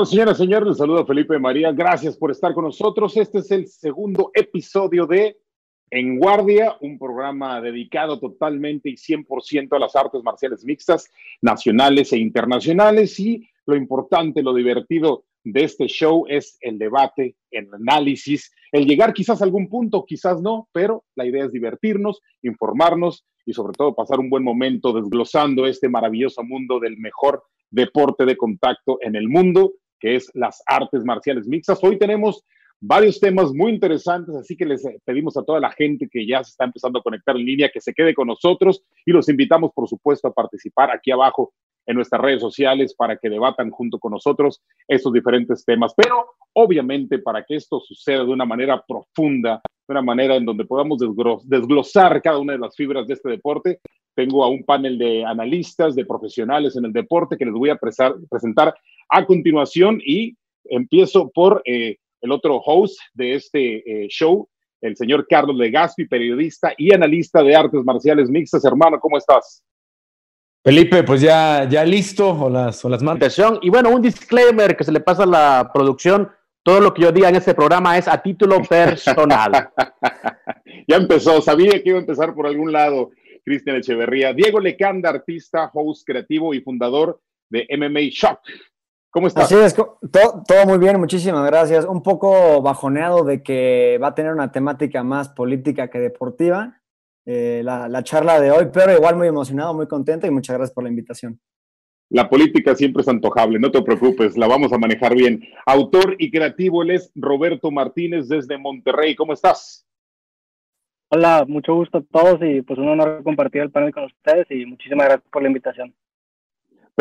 tal, señoras y señores? Les saluda Felipe María. Gracias por estar con nosotros. Este es el segundo episodio de En Guardia, un programa dedicado totalmente y 100% a las artes marciales mixtas, nacionales e internacionales. Y lo importante, lo divertido de este show es el debate, el análisis, el llegar quizás a algún punto, quizás no, pero la idea es divertirnos, informarnos y sobre todo pasar un buen momento desglosando este maravilloso mundo del mejor deporte de contacto en el mundo, que es las artes marciales mixtas. Hoy tenemos varios temas muy interesantes, así que les pedimos a toda la gente que ya se está empezando a conectar en línea que se quede con nosotros y los invitamos, por supuesto, a participar aquí abajo en nuestras redes sociales para que debatan junto con nosotros estos diferentes temas. Pero obviamente para que esto suceda de una manera profunda, de una manera en donde podamos desglosar cada una de las fibras de este deporte, tengo a un panel de analistas, de profesionales en el deporte que les voy a presentar a continuación y empiezo por eh, el otro host de este eh, show, el señor Carlos Legaspi, periodista y analista de artes marciales mixtas. Hermano, ¿cómo estás? Felipe, pues ya, ya listo, o las, o las Y bueno, un disclaimer que se le pasa a la producción. Todo lo que yo diga en este programa es a título personal. ya empezó, sabía que iba a empezar por algún lado. Cristian Echeverría. Diego Lecanda, artista, host creativo y fundador de MMA Shock. ¿Cómo estás? Así es, todo, todo, muy bien, muchísimas gracias. Un poco bajoneado de que va a tener una temática más política que deportiva, eh, la, charla de hoy, pero igual muy emocionado, muy contento y muchas gracias por la invitación. La política siempre es antojable, no te preocupes, la vamos a manejar bien. Autor y creativo, él es Roberto Martínez desde Monterrey. ¿Cómo estás? Hola, mucho gusto a todos y pues un honor compartir el panel con ustedes y muchísimas gracias por la invitación.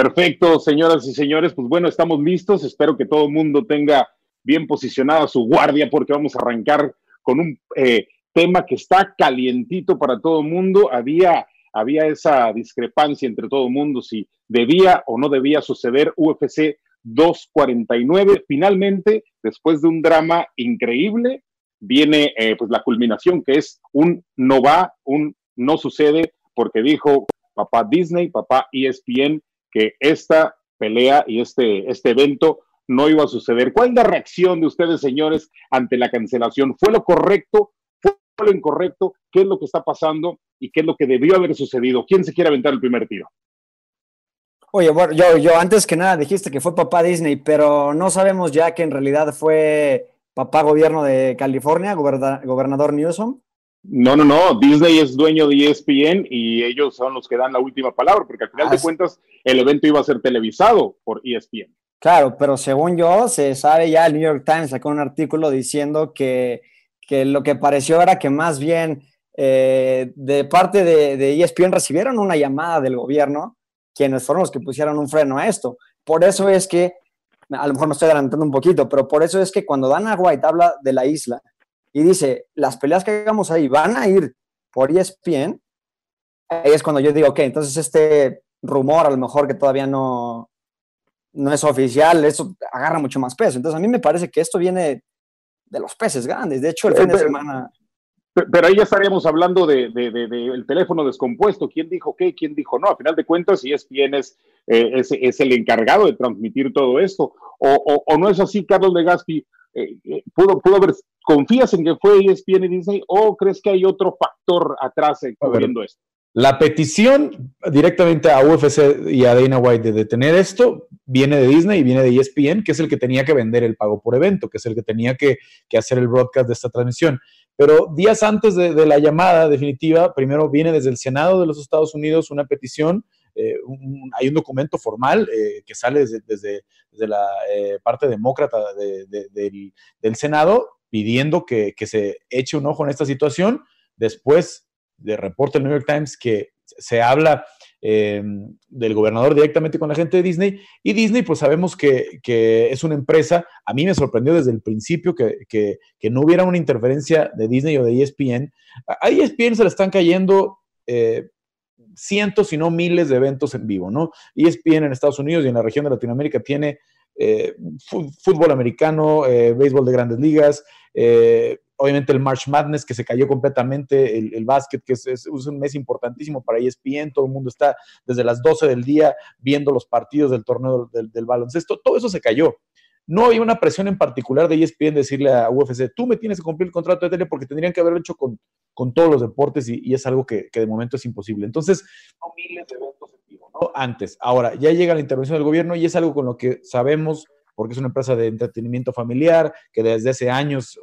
Perfecto, señoras y señores, pues bueno, estamos listos. Espero que todo el mundo tenga bien posicionada su guardia porque vamos a arrancar con un eh, tema que está calientito para todo el mundo. Había, había esa discrepancia entre todo el mundo si debía o no debía suceder UFC 249. Finalmente, después de un drama increíble, viene eh, pues la culminación que es un no va, un no sucede, porque dijo papá Disney, papá ESPN, que esta pelea y este, este evento no iba a suceder. ¿Cuál es la reacción de ustedes, señores, ante la cancelación? ¿Fue lo correcto lo incorrecto, qué es lo que está pasando y qué es lo que debió haber sucedido. ¿Quién se quiere aventar el primer tiro? Oye, bueno, yo, yo antes que nada dijiste que fue papá Disney, pero no sabemos ya que en realidad fue papá gobierno de California, gobernador Newsom. No, no, no. Disney es dueño de ESPN y ellos son los que dan la última palabra, porque al final de cuentas el evento iba a ser televisado por ESPN. Claro, pero según yo, se sabe ya, el New York Times sacó un artículo diciendo que que lo que pareció era que más bien eh, de parte de, de, ESPN recibieron una llamada del gobierno, quienes fueron los que pusieron un freno a esto. Por eso es que, a lo mejor me estoy adelantando un poquito, pero por eso es que cuando Dana White habla de la isla y dice, las peleas que hagamos ahí van a ir por ESPN, ahí es cuando yo digo, ok, entonces este rumor a lo mejor que todavía no, no es oficial, eso agarra mucho más peso. Entonces a mí me parece que esto viene de los peces grandes. De hecho, el fin de semana. Pero ahí ya estaríamos hablando de, el teléfono descompuesto. ¿Quién dijo qué? ¿Quién dijo no? A final de cuentas, si es quien es, eh, es, el encargado de transmitir todo esto. O, o, no es así, Carlos Legaspi. Eh, eh, pudo, pudo haber, ¿confías en que fue ESPN y Disney o crees que hay otro factor atrás cubriendo esto? La petición directamente a UFC y a Dana White de detener esto viene de Disney y viene de ESPN, que es el que tenía que vender el pago por evento, que es el que tenía que, hacer el broadcast de esta transmisión. Pero días antes de, la llamada definitiva, primero viene desde el Senado de los Estados Unidos una petición, eh, hay un documento formal eh, que sale desde, la eh, parte demócrata del, Senado pidiendo que, que se eche un ojo en esta situación. Después de reporte del New York Times que se habla eh, del gobernador directamente con la gente de Disney. Y Disney, pues sabemos que, es una empresa, a mí me sorprendió desde el principio que, no hubiera una interferencia de Disney o de ESPN. A ESPN se le están cayendo eh, cientos, si no miles de eventos en vivo, ¿no? ESPN en Estados Unidos y en la región de Latinoamérica tiene eh, fútbol americano, béisbol de grandes ligas, obviamente el March Madness que se cayó completamente, el, básquet que es, un mes importantísimo para ESPN, todo el mundo está desde las 12 del día viendo los partidos del torneo del, baloncesto, todo eso se cayó. no había una presión en particular de ESPN decirle a UFC, tú me tienes que cumplir el contrato de tele porque tendrían que haberlo hecho con, todos los deportes y, es algo que, de momento es imposible. Entonces. Antes. Ahora, ya llega la intervención del gobierno y es algo con lo que sabemos, porque es una empresa de entretenimiento familiar, que desde hace años,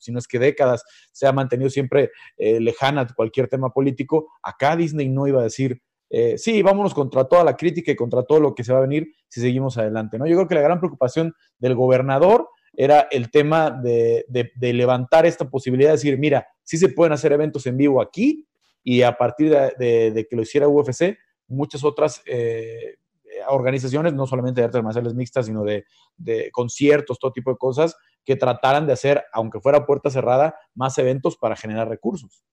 si no es que décadas, se ha mantenido siempre eh, lejana a cualquier tema político. Acá Disney no iba a decir eh, sí, vámonos contra toda la crítica y contra todo lo que se va a venir si seguimos adelante. ¿no? Yo creo que la gran preocupación del gobernador era el tema de, levantar esta posibilidad de decir, mira, sí se pueden hacer eventos en vivo aquí y a partir de, que lo hiciera UFC, muchas otras eh, organizaciones, no solamente de artes marciales mixtas, sino de, de, conciertos, todo tipo de cosas, que trataran de hacer, aunque fuera puerta cerrada, más eventos para generar recursos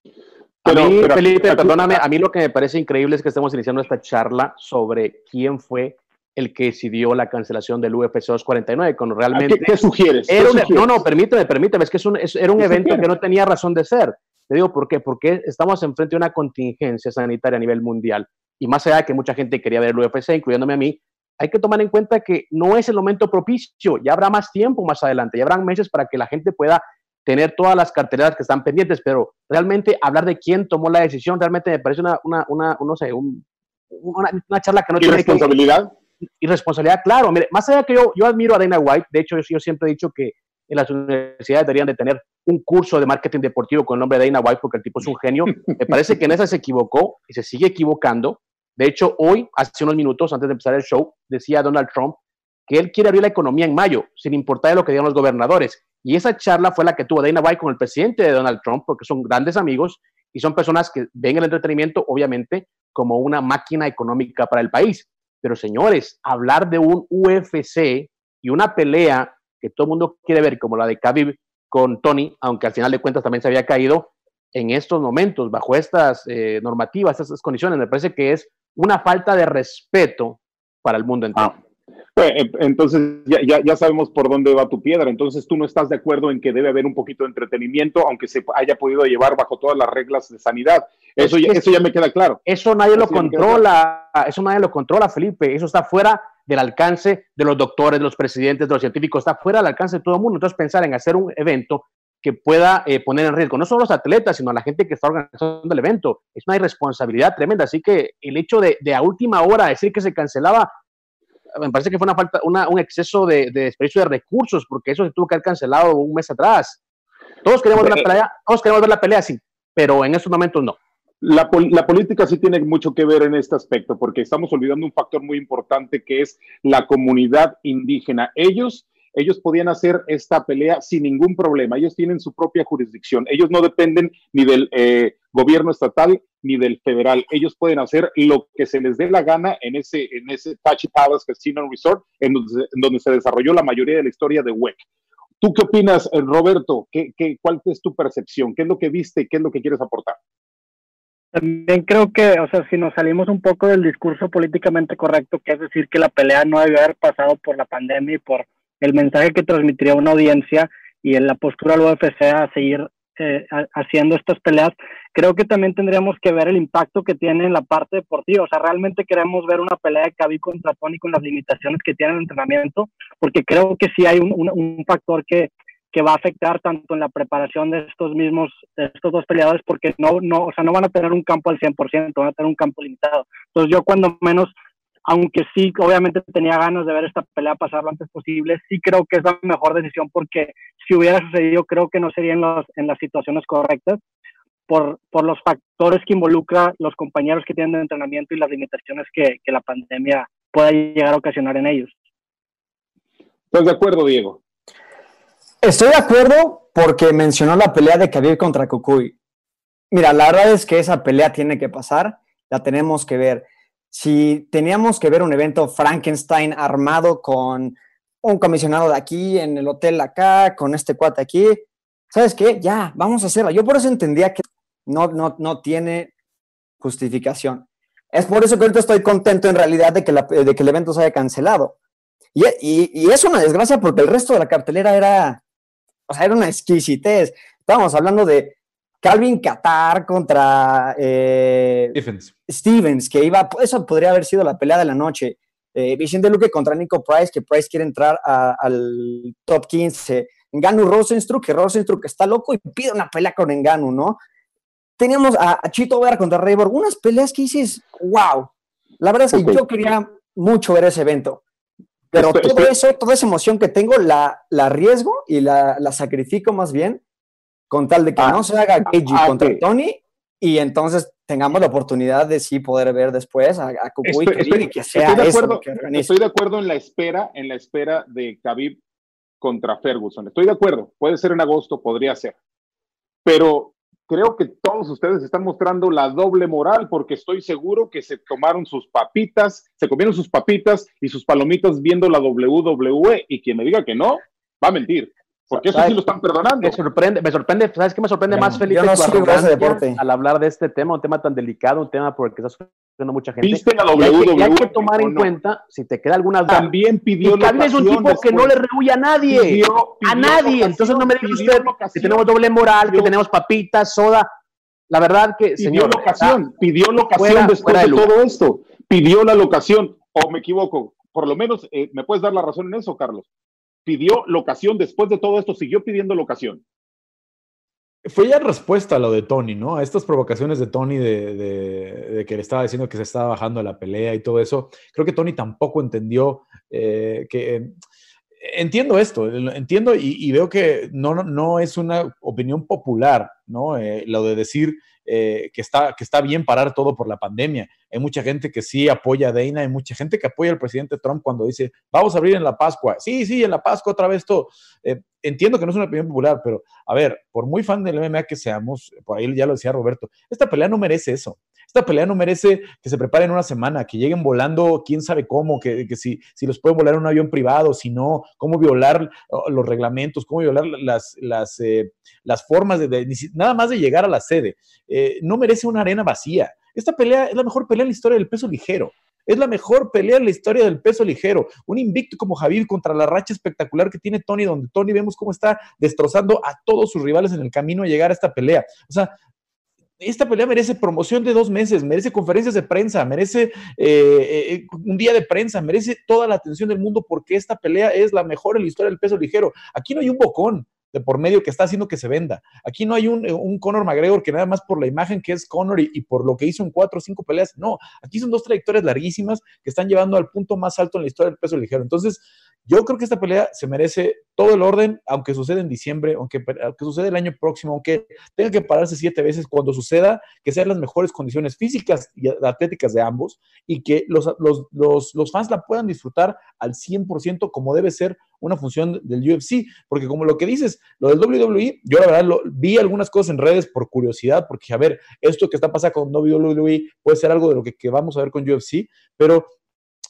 a mí, Felipe, perdóname, a mí lo que me parece increíble es que estemos iniciando esta charla sobre quién fue el que decidió la cancelación del UFC 249, cuando realmente... ¿Qué, sugieres? No, no, permíteme, permíteme, es que es un, era un evento que no tenía razón de ser. Te digo, ¿por qué? Porque estamos enfrente de una contingencia sanitaria a nivel mundial. Y más allá de que mucha gente quería ver el UFC, incluyéndome a mí, hay que tomar en cuenta que no es el momento propicio, ya habrá más tiempo más adelante, ya habrán meses para que la gente pueda tener todas las carteras que están pendientes, pero realmente hablar de quién tomó la decisión realmente me parece una, una, una no sé, una, charla que no tiene responsabilidad? Irresponsabilidad, claro. Mire, más allá que yo, yo admiro a Dana White, de hecho yo, siempre he dicho que en las universidades deberían de tener un curso de marketing deportivo con el nombre de Dana White porque el tipo es un genio. Me parece que en esa se equivocó y se sigue equivocando. De hecho, hoy, hace unos minutos antes de empezar el show, decía Donald Trump que él quiere abrir la economía en mayo, sin importar de lo que digan los gobernadores. Y esa charla fue la que tuvo Dana White con el presidente de Donald Trump, porque son grandes amigos y son personas que ven el entretenimiento, obviamente, como una máquina económica para el país. Pero señores, hablar de un UFC y una pelea que todo el mundo quiere ver, como la de Khabib con Tony, aunque al final de cuentas también se había caído, en estos momentos, bajo estas eh, normativas, estas condiciones, me parece que es una falta de respeto para el mundo entero. Ah, pues, eh, entonces ya, ya, sabemos por dónde va tu piedra. Entonces tú no estás de acuerdo en que debe haber un poquito de entretenimiento, aunque se haya podido llevar bajo todas las reglas de sanidad. Eso, ya, eso ya me queda claro. Eso nadie lo controla, eso nadie lo controla, Felipe. Eso está fuera del alcance de los doctores, de los presidentes, de los científicos, está fuera del alcance de todo el mundo. Entonces pensar en hacer un evento que pueda eh, poner en riesgo no solo los atletas, sino a la gente que está organizando el evento. Es una irresponsabilidad tremenda. Así que el hecho de, de a última hora decir que se cancelaba me parece que fue una falta, un exceso de, de desperdicio de recursos, porque eso se tuvo que haber cancelado un mes atrás. Todos queremos ver la pelea, todos queremos ver la pelea, sí, pero en estos momentos no. La, la, política sí tiene mucho que ver en este aspecto, porque estamos olvidando un factor muy importante que es la comunidad indígena. Ellos ellos podían hacer esta pelea sin ningún problema. Ellos tienen su propia jurisdicción. Ellos no dependen ni del eh, gobierno estatal ni del federal. Ellos pueden hacer lo que se les dé la gana en ese, en ese Tachi Palace Casino Resort, en donde, se desarrolló la mayoría de la historia de WEC. ¿Tú qué opinas, eh, Roberto? ¿Qué, qué, cuál es tu percepción? ¿Qué es lo que viste? ¿Qué es lo que quieres aportar? También creo que, o sea, si nos salimos un poco del discurso políticamente correcto, que es decir que la pelea no debe haber pasado por la pandemia y por el mensaje que transmitiría una audiencia y en la postura del UFC a seguir eh, haciendo estas peleas, creo que también tendríamos que ver el impacto que tiene en la parte deportiva. O sea, realmente queremos ver una pelea de Khabib contra Tony con las limitaciones que tiene el entrenamiento, porque creo que sí hay un, un, factor que, que va a afectar tanto en la preparación de estos mismos, de estos dos peleadores, porque no, no, o sea, no van a tener un campo al 100%, van a tener un campo limitado. Entonces yo cuando menos aunque sí, obviamente tenía ganas de ver esta pelea pasar lo antes posible, sí creo que es la mejor decisión porque si hubiera sucedido, creo que no sería en, en las situaciones correctas por, por, los factores que involucra los compañeros que tienen de entrenamiento y las limitaciones que, que la pandemia pueda llegar a ocasionar en ellos. ¿Estás de acuerdo, Diego? Estoy de acuerdo porque mencionó la pelea de Khabib contra Cucuy. Mira, la verdad es que esa pelea tiene que pasar, la tenemos que ver si teníamos que ver un evento Frankenstein armado con un comisionado de aquí, en el hotel acá, con este cuate aquí, ¿sabes qué? Ya, vamos a hacerlo. Yo por eso entendía que no, no, no tiene justificación. Es por eso que ahorita estoy contento en realidad de que, de que el evento se haya cancelado. Y, y, y, es una desgracia porque el resto de la cartelera era, o sea, era una exquisitez. Estábamos hablando de Calvin Qatar contra eh, Stevens. que iba, eso podría haber sido la pelea de la noche. Eh, Vicente Luque contra Nico Price, que Price quiere entrar al top 15. Enganu Rosenstruck, que Rosenstruck está loco y pide una pelea con Enganu, ¿no? Teníamos a, Chito Vera contra Rayborg, unas peleas que dices, wow. La verdad es que yo quería mucho ver ese evento. Pero todo eso, toda esa emoción que tengo, la, la arriesgo y la, la sacrifico más bien con tal de que ah, no se haga Keiji ah, contra Tony y entonces tengamos la oportunidad de sí poder ver después a, a estoy, y que sea estoy de, acuerdo, estoy de acuerdo en la espera, en la espera de Khabib contra Ferguson. Estoy de acuerdo, puede ser en agosto, podría ser. Pero creo que todos ustedes están mostrando la doble moral porque estoy seguro que se tomaron sus papitas, se comieron sus papitas y sus palomitas viendo la WWE y quien me diga que no, va a mentir. Porque eso sí lo están perdonando. Me sorprende, me sorprende, ¿sabes qué me sorprende más, Felipe? deporte. Al hablar de este tema, un tema tan delicado, un tema por el que está sufriendo mucha gente. ¿Viste la WWE? Y hay, que, tomar en cuenta, si te queda alguna duda. También pidió y es un tipo que no le rehuye a nadie. a nadie. Entonces no me diga usted que tenemos doble moral, que tenemos papitas, soda. La verdad que, pidió señor. Locación, pidió locación después de, todo esto. Pidió la locación. O me equivoco. Por lo menos, eh, ¿me puedes dar la razón en eso, Carlos? Pidió locación después de todo esto, siguió pidiendo locación. Fue ya respuesta a lo de Tony, ¿no? A estas provocaciones de Tony de, que le estaba diciendo que se estaba bajando la pelea y todo eso. Creo que Tony tampoco entendió eh, que... entiendo esto, entiendo y, veo que no, no, es una opinión popular, ¿no? Eh, lo de decir eh, que, está, que está bien parar todo por la pandemia. Hay mucha gente que sí apoya a Dana, hay mucha gente que apoya al presidente Trump cuando dice, vamos a abrir en la Pascua. Sí, sí, en la Pascua otra vez todo. Eh, entiendo que no es una opinión popular, pero a ver, por muy fan del MMA que seamos, por ahí ya lo decía Roberto, esta pelea no merece eso. Esta pelea no merece que se preparen una semana, que lleguen volando quién sabe cómo, que, si, si los pueden volar en un avión privado, si no, cómo violar los reglamentos, cómo violar las, las, eh, las formas de, nada más de llegar a la sede. Eh, no merece una arena vacía. Esta pelea es la mejor pelea en la historia del peso ligero. Es la mejor pelea en la historia del peso ligero. Un invicto como Javier contra la racha espectacular que tiene Tony, donde Tony vemos cómo está destrozando a todos sus rivales en el camino a llegar a esta pelea. O sea, esta pelea merece promoción de dos meses, merece conferencias de prensa, merece eh, eh, un día de prensa, merece toda la atención del mundo porque esta pelea es la mejor en la historia del peso ligero. Aquí no hay un bocón de por medio que está haciendo que se venda. Aquí no hay un, un Conor McGregor que nada más por la imagen que es Conor y, por lo que hizo en cuatro o cinco peleas. No, aquí son dos trayectorias larguísimas que están llevando al punto más alto en la historia del peso ligero. Entonces, yo creo que esta pelea se merece todo el orden, aunque suceda en diciembre, aunque, aunque suceda el año próximo, aunque tenga que pararse siete veces cuando suceda, que sean las mejores condiciones físicas y atléticas de ambos y que los, los, los, los fans la puedan disfrutar al 100% como debe ser una función del UFC, porque como lo que dices, lo del WWE, yo la verdad vi algunas cosas en redes por curiosidad, porque a ver, esto que está pasando con WWE puede ser algo de lo que, que vamos a ver con UFC, pero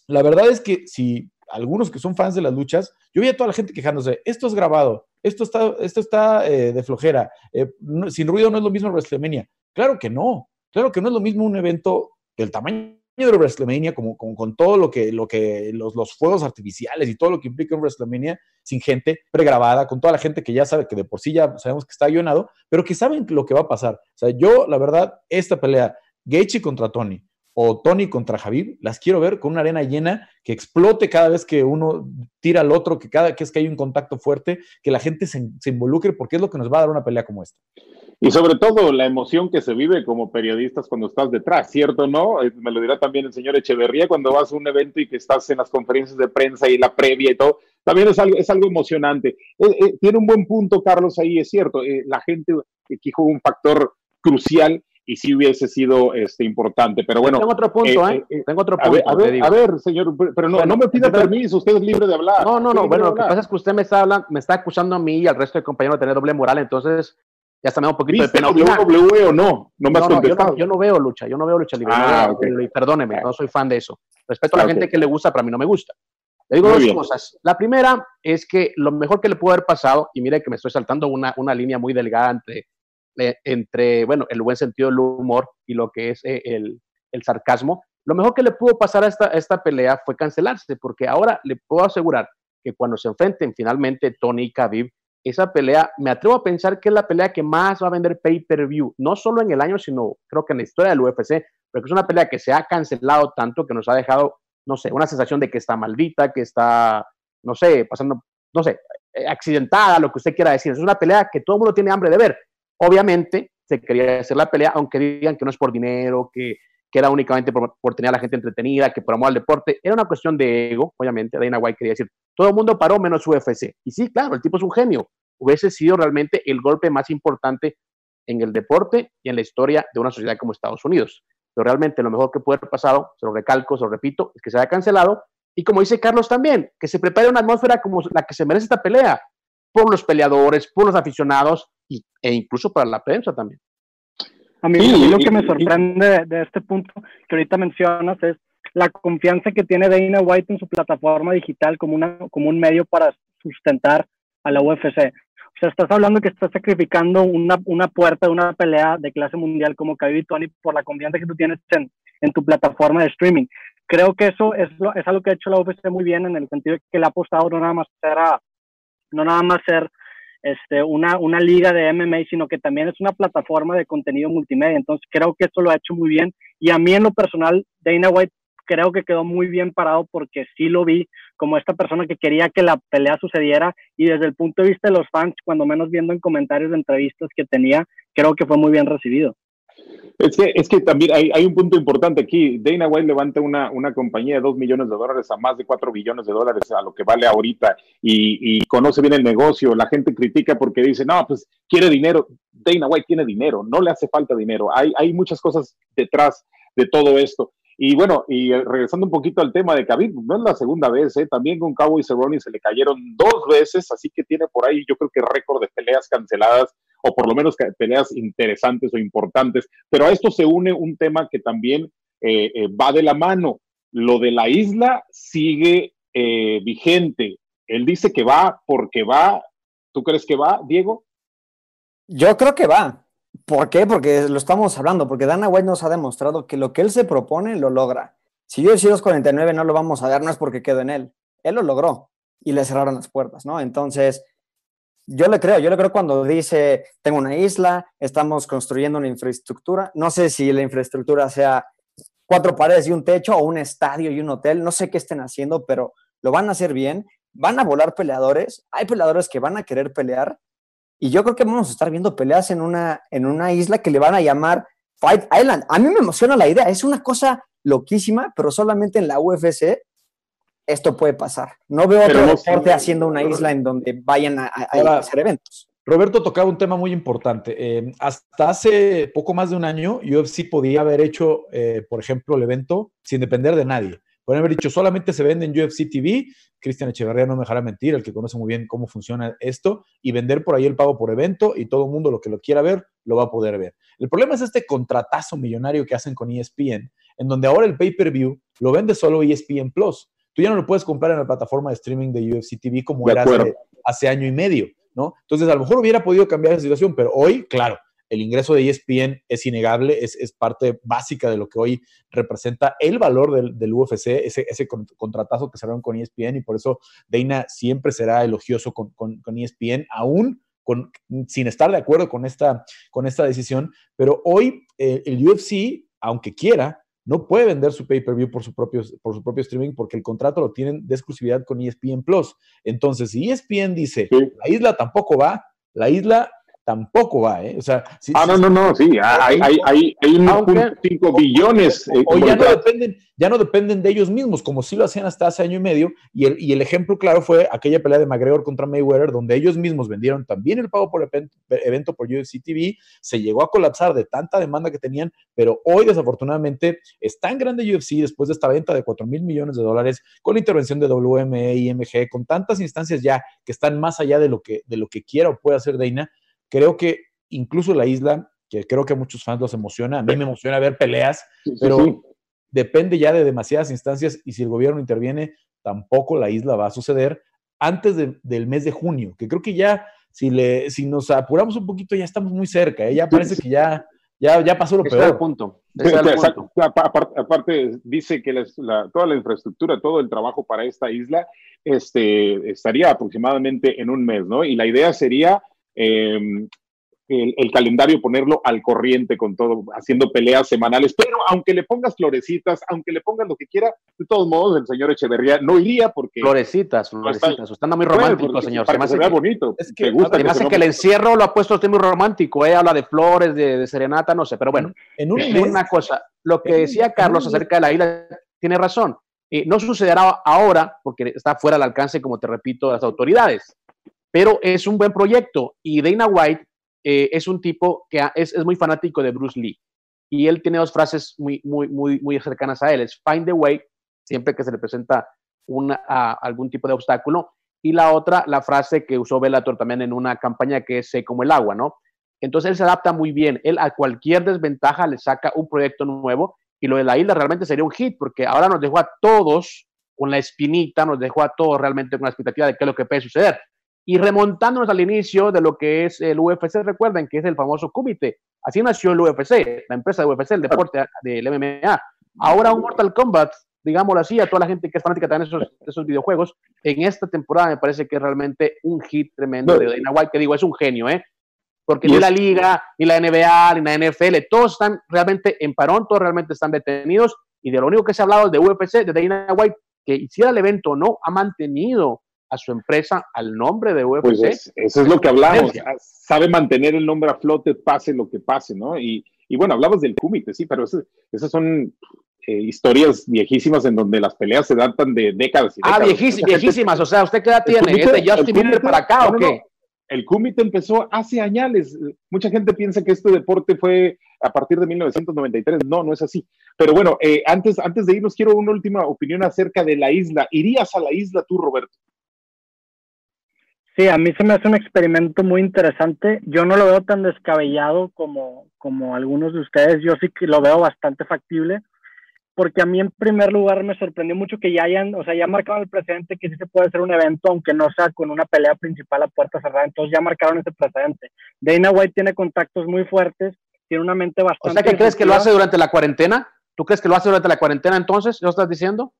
la verdad es que si algunos que son fans de las luchas, yo vi a toda la gente quejándose, esto es grabado, esto está, esto está eh, de flojera, eh, sin ruido no es lo mismo WrestleMania. Claro que no, claro que no es lo mismo un evento del tamaño de WrestleMania, como, con todo lo que, lo que los, los, fuegos artificiales y todo lo que implica un WrestleMania, sin gente pregrabada, con toda la gente que ya sabe que de por sí ya sabemos que está guionado, pero que saben lo que va a pasar. O sea, yo, la verdad, esta pelea, Gaethje contra Tony, o Tony contra Javier, las quiero ver con una arena llena, que explote cada vez que uno tira al otro, que cada vez que hay un contacto fuerte, que la gente se, involucre, porque es lo que nos va a dar una pelea como esta. Y sobre todo la emoción que se vive como periodistas cuando estás detrás, ¿cierto? ¿No? Eh, me lo dirá también el señor Echeverría cuando vas a un evento y que estás en las conferencias de prensa y la previa y todo. También es algo, es algo emocionante. Eh, eh, tiene un buen punto, Carlos, ahí es cierto. la gente aquí juega un factor crucial y sí hubiese sido este, importante. Pero bueno. Tengo otro punto, ¿eh? ¿eh? Tengo otro punto. A ver, a ver, señor, pero no, no me pida permiso, usted es libre de hablar. No, no, no. Bueno, lo que pasa es que usted me está, hablando, me está acusando a mí y al resto de compañeros de tener doble moral, entonces ya está me da un poquito de pena. WWE o no? No me has contestado. yo, no, veo lucha, yo no veo lucha libre. Ah, Perdóneme, no soy fan de eso. Respeto a la gente que le gusta, pero a mí no me gusta. Le digo dos cosas. La primera es que lo mejor que le pudo haber pasado, y mire que me estoy saltando una, una línea muy delgada entre eh, entre, bueno, el buen sentido del humor y lo que es eh, el, el, sarcasmo, lo mejor que le pudo pasar a esta, esta pelea fue cancelarse, porque ahora le puedo asegurar que cuando se enfrenten finalmente Tony y Khabib, esa pelea, me atrevo a pensar que es la pelea que más va a vender pay-per-view, no solo en el año, sino creo que en la historia del UFC, porque es una pelea que se ha cancelado tanto que nos ha dejado no sé, una sensación de que está maldita, que está, no sé, pasando, no sé, accidentada, lo que usted quiera decir. Es una pelea que todo el mundo tiene hambre de ver. Obviamente se quería hacer la pelea, aunque digan que no es por dinero, que, que era únicamente por, tener a la gente entretenida, que amor al deporte. Era una cuestión de ego, obviamente. Dana White quería decir, todo el mundo paró menos UFC. Y sí, claro, el tipo es un genio. Hubiese sido realmente el golpe más importante en el deporte y en la historia de una sociedad como Estados Unidos. Pero realmente lo mejor que puede haber pasado, se lo recalco, se lo repito, es que se haya cancelado. Y como dice Carlos también, que se prepare una atmósfera como la que se merece esta pelea, por los peleadores, por los aficionados y, e incluso para la prensa también. A mí, lo que me sorprende de, este punto que ahorita mencionas es la confianza que tiene Dana White en su plataforma digital como, una, como un medio para sustentar a la UFC. O sea, estás hablando que estás sacrificando una, una puerta de una pelea de clase mundial como Khabib y Tony por la confianza que tú tienes en, en tu plataforma de streaming. Creo que eso es, lo, es algo que ha hecho la UFC muy bien en el sentido de que le ha apostado no nada más ser, no nada más ser este, una, una liga de MMA, sino que también es una plataforma de contenido multimedia. Entonces creo que esto lo ha hecho muy bien. Y a mí en lo personal, Dana White creo que quedó muy bien parado porque sí lo vi como esta persona que quería que la pelea sucediera y desde el punto de vista de los fans, cuando menos viendo en comentarios de entrevistas que tenía, creo que fue muy bien recibido. Es que, es que también hay, hay, un punto importante aquí. Dana White levanta una, una compañía de 2 millones de dólares a más de 4 billones de dólares a lo que vale ahorita y, conoce bien el negocio. La gente critica porque dice, no, pues quiere dinero. Dana White tiene dinero, no le hace falta dinero. Hay, hay muchas cosas detrás de todo esto. Y bueno, y regresando un poquito al tema de Khabib, no es la segunda vez, ¿eh? también con Cabo y Cerrone se le cayeron dos veces, así que tiene por ahí yo creo que récord de peleas canceladas o por lo menos peleas interesantes o importantes. Pero a esto se une un tema que también eh, eh, va de la mano. Lo de la isla sigue eh, vigente. Él dice que va porque va. ¿Tú crees que va, Diego? Yo creo que va. ¿Por qué? Porque lo estamos hablando, porque Dana White nos ha demostrado que lo que él se propone lo logra. Si yo decido 49 no lo vamos a dar, no es porque quedo en él. Él lo logró y le cerraron las puertas, ¿no? Entonces, yo le creo, yo le creo cuando dice, tengo una isla, estamos construyendo una infraestructura, no sé si la infraestructura sea cuatro paredes y un techo o un estadio y un hotel, no sé qué estén haciendo, pero lo van a hacer bien, van a volar peleadores, hay peleadores que van a querer pelear y yo creo que vamos a estar viendo peleas en una, en una isla que le van a llamar Fight Island. A mí me emociona la idea, es una cosa loquísima, pero solamente en la UFC esto puede pasar. No veo otro deporte haciendo una isla en donde vayan a, hacer eventos. Roberto tocaba un tema muy importante. Eh, hasta hace poco más de un año, UFC podía haber hecho, eh, por ejemplo, el evento sin depender de nadie. Podrían haber dicho, solamente se vende en UFC TV. Cristian Echeverría no me dejará mentir, el que conoce muy bien cómo funciona esto, y vender por ahí el pago por evento y todo el mundo lo que lo quiera ver, lo va a poder ver. El problema es este contratazo millonario que hacen con ESPN, en donde ahora el pay-per-view lo vende solo ESPN Plus tú ya no lo puedes comprar en la plataforma de streaming de UFC TV como era hace, año y medio, ¿no? Entonces, a lo mejor hubiera podido cambiar esa situación, pero hoy, claro, el ingreso de ESPN es innegable, es, parte básica de lo que hoy representa el valor del, UFC, ese, ese, contratazo que cerraron con ESPN y por eso Dana siempre será elogioso con, con, ESPN, aún con, sin estar de acuerdo con esta, con esta decisión, pero hoy eh, el UFC, aunque quiera, no puede vender su pay-per-view por, su propio, por su propio streaming porque el contrato lo tienen de exclusividad con ESPN Plus. Entonces, si ESPN dice, la isla tampoco va, la isla tampoco va, ¿eh? O sea, ah, no, no, no, sí, hay, hay, hay, hay 1.5 billones. O, ya, no dependen, ya no dependen de ellos mismos, como sí lo hacían hasta hace año y medio, y el, y el ejemplo claro fue aquella pelea de McGregor contra Mayweather, donde ellos mismos vendieron también el pago por evento, por UFC TV, se llegó a colapsar de tanta demanda que tenían, pero hoy desafortunadamente es tan grande UFC después de esta venta de 4 mil millones de dólares, con la intervención de WME y MG, con tantas instancias ya que están más allá de lo que, de lo que quiera o puede hacer Dana, Creo que incluso la isla, que creo que a muchos fans los emociona, a mí me emociona ver peleas, pero depende ya de demasiadas instancias y si el gobierno interviene, tampoco la isla va a suceder antes del mes de junio, que creo que ya, si, le, si nos apuramos un poquito, ya estamos muy cerca, ¿eh? ya parece que ya, ya, ya pasó lo peor. punto. Aparte, dice que toda la infraestructura, todo el trabajo para esta isla este, estaría aproximadamente en un mes, ¿no? Y la idea sería Em, el, calendario, ponerlo al corriente con todo, haciendo peleas semanales, pero aunque le pongas florecitas, aunque le pongas lo que quiera, de todos modos el señor Echeverría no iría porque... Florecitas, florecitas, está, muy romántico, señor. Para se, que bonito. Es que, gusta que, que, el encierro lo ha puesto usted muy romántico, ¿eh? habla de flores, de, serenata, no sé, pero bueno, en una cosa, lo que decía Carlos acerca de la isla tiene razón. Eh, no sucederá ahora porque está fuera del alcance, como te repito, de las autoridades, pero es un buen proyecto y Dana White eh, es un tipo que es, muy fanático de Bruce Lee y él tiene dos frases muy, muy, muy, muy cercanas a él. Es find the way, siempre que se le presenta algún tipo de obstáculo. Y la otra, la frase que usó Bellator también en una campaña que es como el agua, ¿no? Entonces él se adapta muy bien. Él a cualquier desventaja le saca un proyecto nuevo y lo de la isla realmente sería un hit porque ahora nos dejó a todos con la espinita, nos dejó a todos realmente con la expectativa de qué es lo que puede suceder. Y remontándonos al inicio de lo que es el UFC, recuerden que es el famoso Kumite. Así nació el UFC, la empresa de UFC, el deporte del MMA. Ahora un Mortal Kombat, digámoslo así, a toda la gente que es fanática de esos, esos videojuegos, en esta temporada me parece que es realmente un hit tremendo de Dana White, que digo, es un genio, ¿eh? Porque ni la liga, ni la NBA, ni la NFL, todos están realmente en parón, todos realmente están detenidos, y de lo único que se ha hablado de UFC, de Dana White, que hiciera el evento no, ha mantenido a su empresa al nombre de UFC. Pues eso es lo que hablamos. Sabe mantener el nombre a flote, pase lo que pase, ¿no? Y, y bueno, hablabas del Kumite, sí, pero esas son eh, historias viejísimas en donde las peleas se datan de décadas y ah, décadas. Ah, viejísimas, o sea, ¿usted qué edad tiene? ¿Es de Justin Bieber para acá o qué? el Kumite empezó hace años. Mucha gente piensa que este deporte fue a partir de 1993. No, no es así. Pero bueno, eh, antes, antes de irnos, quiero una última opinión acerca de la isla. ¿Irías a la isla tú, Roberto? Sí, a mí se me hace un experimento muy interesante. Yo no lo veo tan descabellado como, como algunos de ustedes. Yo sí que lo veo bastante factible, porque a mí en primer lugar me sorprendió mucho que ya hayan, o sea, ya marcaron el precedente que sí se puede hacer un evento, aunque no sea con una pelea principal a puerta cerrada. Entonces ya marcaron ese precedente. Dana White tiene contactos muy fuertes, tiene una mente bastante. O sea, ¿qué crees que lo hace durante la cuarentena? ¿Tú crees que lo hace durante la cuarentena entonces? ¿Lo estás diciendo?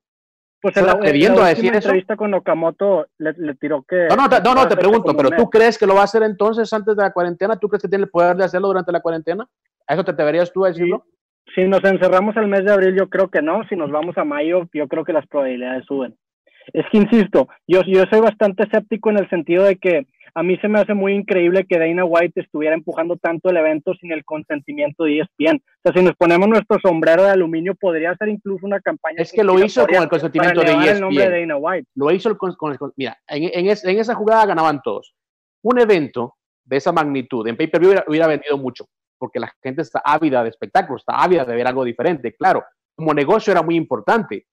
Pues en la, en a decir entrevista con Okamoto le, tiró que... No, no, no, no te pregunto, pero ¿tú crees que lo va a hacer entonces antes de la cuarentena? ¿Tú crees que tiene el poder de hacerlo durante la cuarentena? ¿A eso te deberías tú a decirlo? Si nos encerramos el mes de abril, yo creo que no. Si nos vamos a mayo, yo creo que las probabilidades suben. Es que, insisto, yo, yo soy bastante escéptico en el sentido de que a mí se me hace muy increíble que Dana White estuviera empujando tanto el evento sin el consentimiento de ESPN. O sea, si nos ponemos nuestro sombrero de aluminio, podría ser incluso una campaña. Es que lo hizo con el consentimiento de ESPN. El nombre de Dana White. Lo hizo con, el. Mira, en, esa jugada ganaban todos. Un evento de esa magnitud en pay-per-view hubiera, hubiera vendido mucho, porque la gente está ávida de espectáculos, está ávida de ver algo diferente. Claro, como negocio era muy importante,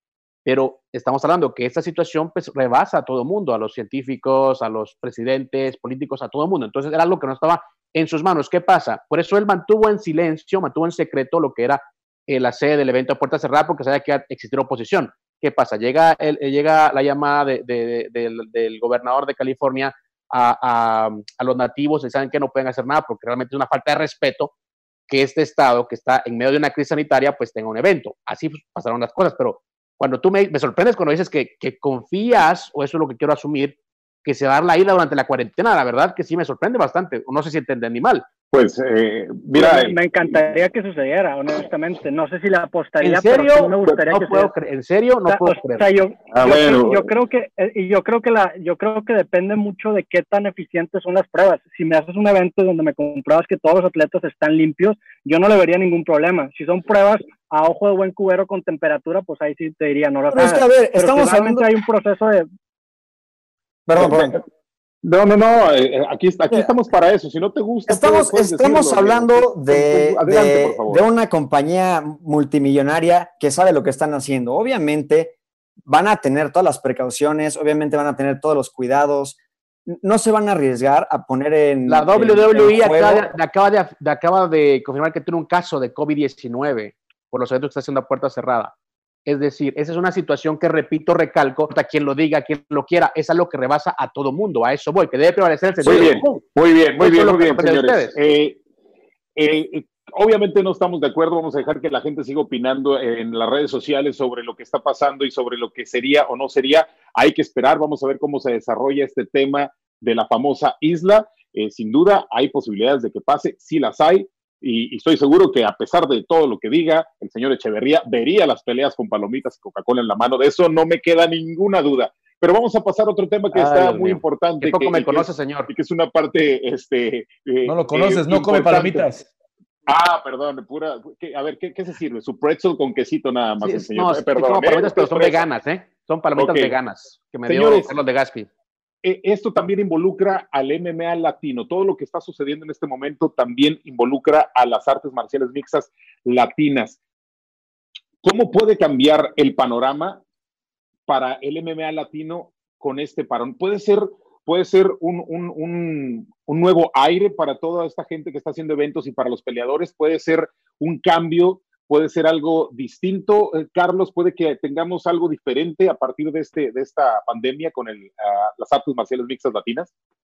pero estamos hablando que esta situación pues, rebasa a todo el mundo, a los científicos, a los presidentes, políticos, a todo el mundo. Entonces era algo que no estaba en sus manos. ¿Qué pasa? Por eso él mantuvo en silencio, mantuvo en secreto lo que era eh, la sede del evento a puerta cerrada porque sabía que existía oposición. ¿Qué pasa? Llega, el, eh, llega la llamada del, gobernador de California a, a, los nativos y saben que no pueden hacer nada porque realmente es una falta de respeto que este estado que está en medio de una crisis sanitaria pues tenga un evento. Así pasaron las cosas, pero cuando tú me, me sorprendes cuando dices que, que, confías, o eso es lo que quiero asumir, que se va a dar la ida durante la cuarentena, la verdad que sí me sorprende bastante, no sé si entendí mal. Pues, eh, mira. Me, encantaría que sucediera, honestamente. No sé si la apostaría, ¿En serio? pero me gustaría no que puedo ¿En serio? No puedo creer. O sea, yo, ah, yo, creo que, eh, y yo creo que la, yo creo que depende mucho de qué tan eficientes son las pruebas. Si me haces un evento donde me compruebas que todos los atletas están limpios, yo no le vería ningún problema. Si son pruebas a ojo de buen cubero con temperatura, pues ahí sí te diría, no las hagas. Es que, a ver, estamos hablando... hay un proceso de... Perdón, perdón. No, no, no, eh, aquí, aquí estamos para eso. Si no te gusta. Estamos, estamos hablando de, de, una compañía multimillonaria que sabe lo que están haciendo. Obviamente van a tener todas las precauciones, obviamente van a tener todos los cuidados. No se van a arriesgar a poner en. La WWE acaba, acaba, de, acaba de confirmar que tiene un caso de COVID-19 por los eventos que está haciendo a puerta cerrada. Es decir, esa es una situación que, repito, recalco, a quien lo diga, a quien lo quiera, es algo que rebasa a todo mundo, a eso voy, que debe prevalecer el sentido Muy bien, muy bien, muy bien, muy bien, señores. Eh, eh, obviamente no estamos de acuerdo, vamos a dejar que la gente siga opinando en las redes sociales sobre lo que está pasando y sobre lo que sería o no sería. Hay que esperar, vamos a ver cómo se desarrolla este tema de la famosa isla. eh, sin duda hay posibilidades de que pase, sí las hay, y, estoy seguro que a pesar de todo lo que diga, el señor Echeverría vería las peleas con palomitas y Coca-Cola en la mano, de eso no me queda ninguna duda. Pero vamos a pasar a otro tema que está muy importante. Que poco me conoce, señor. Y que es una parte, este... Eh, no lo conoces, no come palomitas. Ah, perdón, pura. a ver, ¿qué, se sirve? Su pretzel con quesito nada más, señor. No, perdón. palomitas, pero son veganas, ¿eh? Son palomitas veganas que me dio Carlos de Gaspi. E, esto también involucra al MMA latino. Todo lo que está sucediendo en este momento también involucra a las artes marciales mixtas latinas. ¿Cómo puede cambiar el panorama para el MMA latino con este parón? Puede ser, puede ser un, un, un, nuevo aire para toda esta gente que está haciendo eventos y para los peleadores, puede ser un cambio puede ser algo distinto. Eh, Carlos, puede que tengamos algo diferente a partir de, este, de esta pandemia con el, ah, las artes marciales mixtas latinas.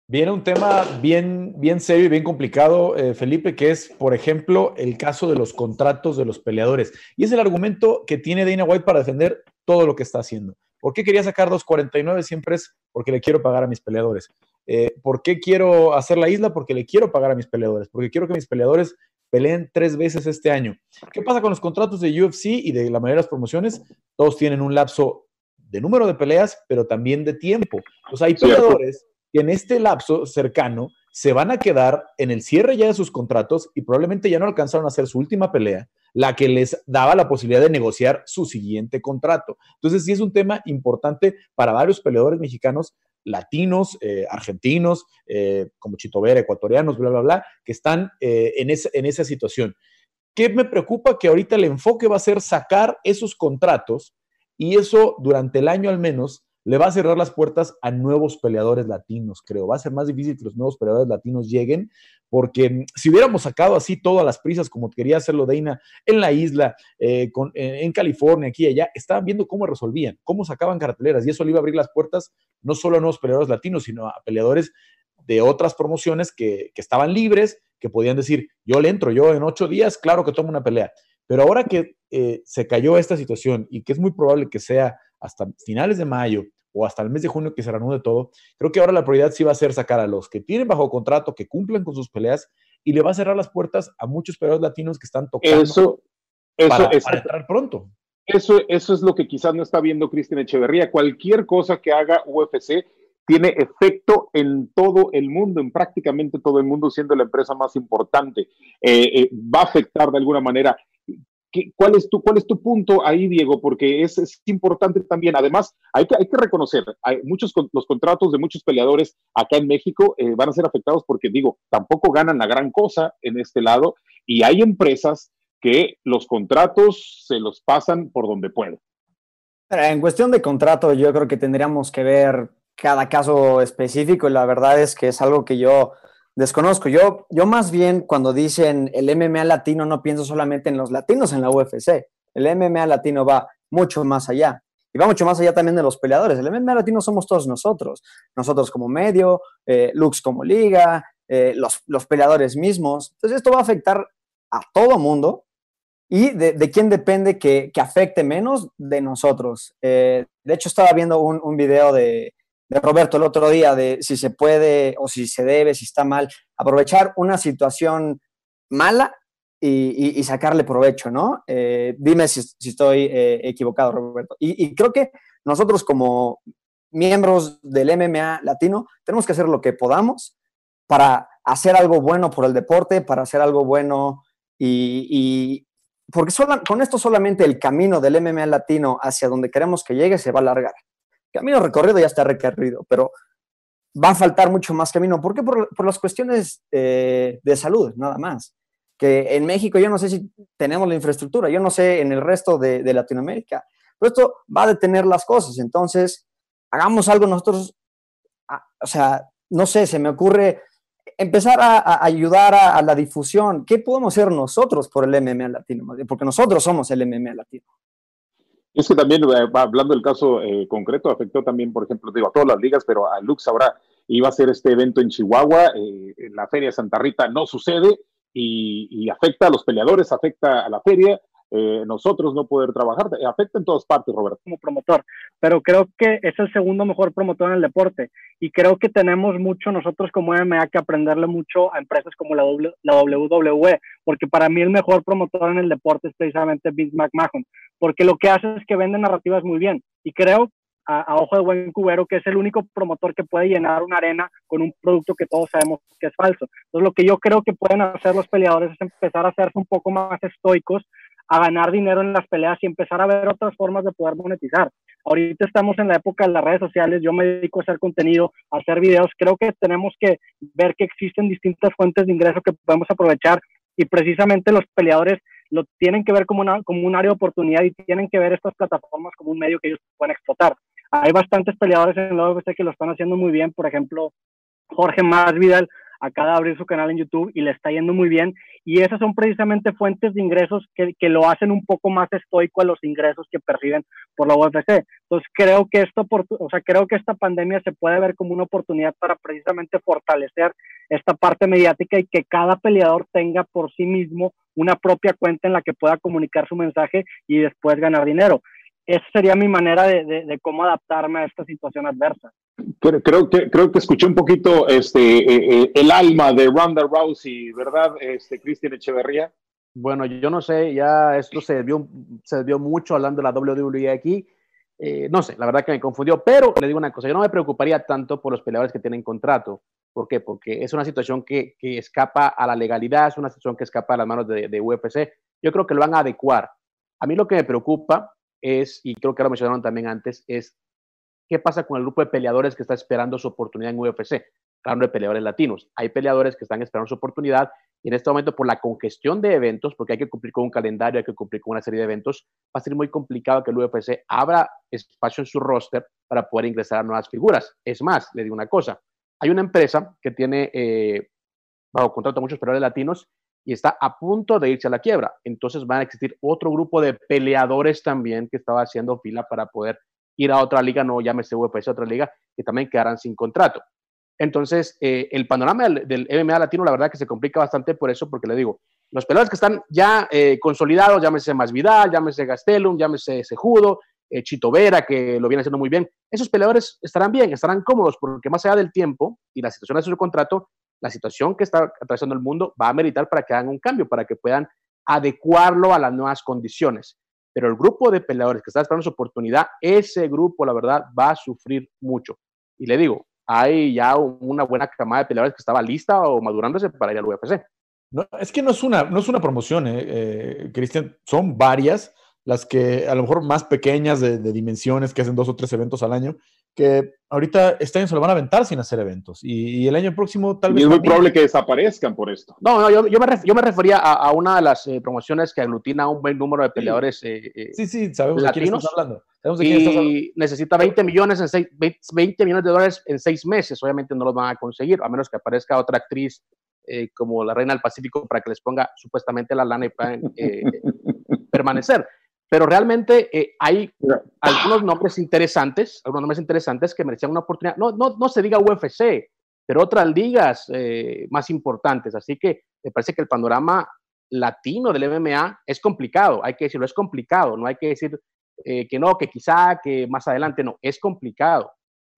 Viene un tema bien, bien serio y bien complicado, eh, Felipe, que es, por ejemplo, el caso de los contratos de los peleadores. Y es el argumento que tiene Dana White para defender todo lo que está haciendo. ¿Por qué quería sacar 2.49? Siempre es porque le quiero pagar a mis peleadores. Eh, ¿Por qué quiero hacer la isla? Porque le quiero pagar a mis peleadores. Porque quiero que mis peleadores peleen tres veces este año. ¿Qué pasa con los contratos de UFC y de la mayoría de las promociones? Todos tienen un lapso de número de peleas, pero también de tiempo. Sea, hay peleadores que en este lapso cercano se van a quedar en el cierre ya de sus contratos y probablemente ya no alcanzaron a hacer su última pelea, la que les daba la posibilidad de negociar su siguiente contrato. Entonces, sí es un tema importante para varios peleadores mexicanos latinos, eh, argentinos, eh, como Chito Vera, ecuatorianos, bla, bla, bla, que están eh, en, en esa situación. ¿Qué me preocupa? Que ahorita el enfoque va a ser sacar esos contratos y eso durante el año al menos le va a cerrar las puertas a nuevos peleadores latinos, creo. Va a ser más difícil que los nuevos peleadores latinos lleguen, porque mm, si hubiéramos sacado así todas las prisas como quería hacerlo Deina en la isla, eh, en California, aquí y allá, estaban viendo cómo resolvían, cómo sacaban carteleras, y eso le iba a abrir las puertas no solo a nuevos peleadores latinos, sino a peleadores de otras promociones que, estaban libres, que podían decir, yo le entro, yo en ocho días, claro que tomo una pelea. Pero ahora que eh, se cayó esta situación y que es muy probable que sea hasta finales de mayo o hasta el mes de junio que se reanude todo, creo que ahora la prioridad sí va a ser sacar a los que tienen bajo contrato, que cumplan con sus peleas y le va a cerrar las puertas a muchos peleadores latinos que están tocando eso, eso, para, entrar pronto. Eso, eso es lo que quizás no está viendo Cristian Echeverría. Cualquier cosa que haga UFC tiene efecto en todo el mundo, en prácticamente todo el mundo, siendo la empresa más importante. Eh, eh, va a afectar de alguna manera ¿Cuál es, tu, ¿Cuál es tu punto ahí, Diego? Porque es, es importante también. Además, hay que, hay que reconocer, hay muchos los contratos de muchos peleadores acá en México eh, van a ser afectados porque, digo, tampoco ganan la gran cosa en este lado y hay empresas que los contratos se los pasan por donde pueden. En cuestión de contrato, yo creo que tendríamos que ver cada caso específico la verdad es que es algo que yo Desconozco. Yo, yo más bien cuando dicen el MMA latino no pienso solamente en los latinos en la UFC. El MMA latino va mucho más allá. Y va mucho más allá también de los peleadores. El MMA latino somos todos nosotros. Nosotros como medio, eh, Lux como liga, eh, los, los, peleadores mismos. Entonces esto va a afectar a todo mundo. ¿Y de, quién depende que, que, afecte menos? De nosotros. Eh, de hecho, estaba viendo un, un video de, de Roberto el otro día, de si se puede o si se debe, si está mal, aprovechar una situación mala y, sacarle provecho, ¿no? Eh, dime si, estoy eh, equivocado, Roberto. Y, creo que nosotros como miembros del MMA latino tenemos que hacer lo que podamos para hacer algo bueno por el deporte, para hacer algo bueno y, porque con esto solamente el camino del MMA latino hacia donde queremos que llegue se va a alargar camino recorrido ya está recorrido, pero va a faltar mucho más camino. ¿Por qué? Por, las cuestiones eh, de salud, nada más. Que en México yo no sé si tenemos la infraestructura, yo no sé en el resto de, Latinoamérica, pero esto va a detener las cosas. Entonces, hagamos algo nosotros, o sea, no sé, se me ocurre empezar a, ayudar a, la difusión. ¿Qué podemos hacer nosotros por el MMA latino? Porque nosotros somos el MMA latino. Es que también, eh, hablando del caso eh, concreto, afectó también, por ejemplo, digo, a todas las ligas, pero a Lux ahora iba a ser este evento en Chihuahua, eh, la Feria Santa Rita no sucede y, afecta a los peleadores, afecta a la feria, eh, nosotros no poder trabajar. Afecta en todas partes, Roberto. Como promotor, pero creo que es el segundo mejor promotor en el deporte y creo que tenemos mucho nosotros como MMA que aprenderle mucho a empresas como la, la WWE, porque para mí el mejor promotor en el deporte es precisamente Vince McMahon, porque lo que hace es que vende narrativas muy bien y creo a, ojo de buen cubero, que es el único promotor que puede llenar una arena con un producto que todos sabemos que es falso. Entonces, lo que yo creo que pueden hacer los peleadores es empezar a hacerse un poco más estoicos, a ganar dinero en las peleas y empezar a ver otras formas de poder monetizar. Ahorita estamos en la época de las redes sociales, yo me dedico a hacer contenido, a hacer videos, creo que tenemos que ver que existen distintas fuentes de ingreso que podemos aprovechar y precisamente los peleadores lo tienen que ver como, una, como un área de oportunidad y tienen que ver estas plataformas como un medio que ellos pueden explotar. Hay bastantes peleadores en la UFC que lo están haciendo muy bien, por ejemplo, Jorge Masvidal acaba de abrir su canal en YouTube y le está yendo muy bien. Y esas son precisamente fuentes de ingresos que, que, lo hacen un poco más estoico a los ingresos que perciben por la UFC. Entonces creo que esto, o sea, creo que esta pandemia se puede ver como una oportunidad para precisamente fortalecer esta parte mediática y que cada peleador tenga por sí mismo una propia cuenta en la que pueda comunicar su mensaje y después ganar dinero esa sería mi manera de, cómo adaptarme a esta situación adversa. Creo, que, creo que escuché un poquito este, eh, eh, el alma de Ronda Rousey, ¿verdad, este, Cristian Echeverría? Bueno, yo no sé, ya esto se vio, se vio mucho hablando de la WWE aquí. Eh, no sé, la verdad que me confundió, pero le digo una cosa, yo no me preocuparía tanto por los peleadores que tienen contrato. ¿Por qué? Porque es una situación que, que escapa a la legalidad, es una situación que escapa a las manos de, de UFC. Yo creo que lo van a adecuar. A mí lo que me preocupa es, y creo que lo mencionaron también antes, es qué pasa con el grupo de peleadores que está esperando su oportunidad en UFC, hablando de peleadores latinos. Hay peleadores que están esperando su oportunidad y en este momento por la congestión de eventos, porque hay que cumplir con un calendario, hay que cumplir con una serie de eventos, va a ser muy complicado que el UFC abra espacio en su roster para poder ingresar a nuevas figuras. Es más, le digo una cosa, hay una empresa que tiene eh, bajo contrato a muchos peleadores latinos y está a punto de irse a la quiebra. Entonces van a existir otro grupo de peleadores también que estaba haciendo fila para poder ir a otra liga, no llámese UFC, otra liga, que también quedarán sin contrato. Entonces, eh, el panorama del, MMA latino, la verdad que se complica bastante por eso, porque le digo, los peleadores que están ya eh, consolidados, llámese Masvidal, llámese Gastelum, llámese Sejudo, eh, Chito Vera, que lo viene haciendo muy bien, esos peleadores estarán bien, estarán cómodos, porque más allá del tiempo y la situación de su contrato, la situación que está atravesando el mundo va a meritar para que hagan un cambio, para que puedan adecuarlo a las nuevas condiciones. Pero el grupo de peleadores que está esperando su oportunidad, ese grupo, la verdad, va a sufrir mucho. Y le digo, hay ya una buena camada de peleadores que estaba lista o madurándose para ir al UFC. No, es que no es una, no es una promoción, eh, eh, Cristian, son varias las que a lo mejor más pequeñas de, dimensiones, que hacen dos o tres eventos al año, que ahorita este año se lo van a aventar sin hacer eventos. Y, el año próximo tal vez... Y es muy probable que desaparezcan por esto. No, no yo, yo, me, yo me refería a, una de las eh, promociones que aglutina a un buen número de peleadores. Eh, eh, sí, sí, sabemos de quién estás hablando. Sabemos de quién estás hablando. Y necesita 20 millones, en seis, 20, millones de dólares en seis meses. Obviamente no los van a conseguir, a menos que aparezca otra actriz como la Reina del Pacífico para que les ponga supuestamente la lana y puedan permanecer. Pero realmente eh, hay algunos nombres interesantes, algunos nombres interesantes que merecían una oportunidad. No, no, no se diga UFC, pero otras ligas eh, más importantes. Así que me parece que el panorama latino del MMA es complicado, hay que decirlo, es complicado, no hay que decir eh, que no, que quizá, que más adelante, no, es complicado.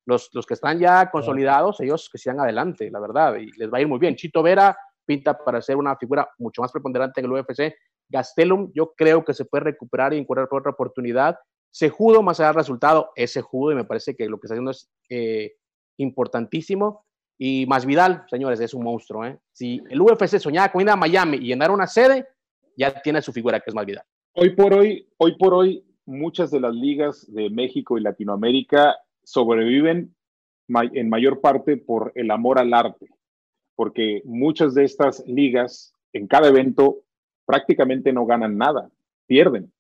Los, los que están ya consolidados, ellos que sigan adelante, la verdad, y les va a ir muy bien. Chito Vera pinta para ser una figura mucho más preponderante en el UFC Gastelum yo creo que se puede recuperar y encontrar otra oportunidad. Sejudo, más allá del resultado, es Sejudo y me parece que lo que está haciendo es eh, importantísimo. Y más Vidal, señores, es un monstruo. ¿eh? Si el UFC soñaba con ir a Miami y llenar una sede, ya tiene su figura que es más Vidal. Hoy por hoy, hoy por hoy, muchas de las ligas de México y Latinoamérica sobreviven en mayor parte por el amor al arte, porque muchas de estas ligas en cada evento prácticamente no ganan nada, pierden.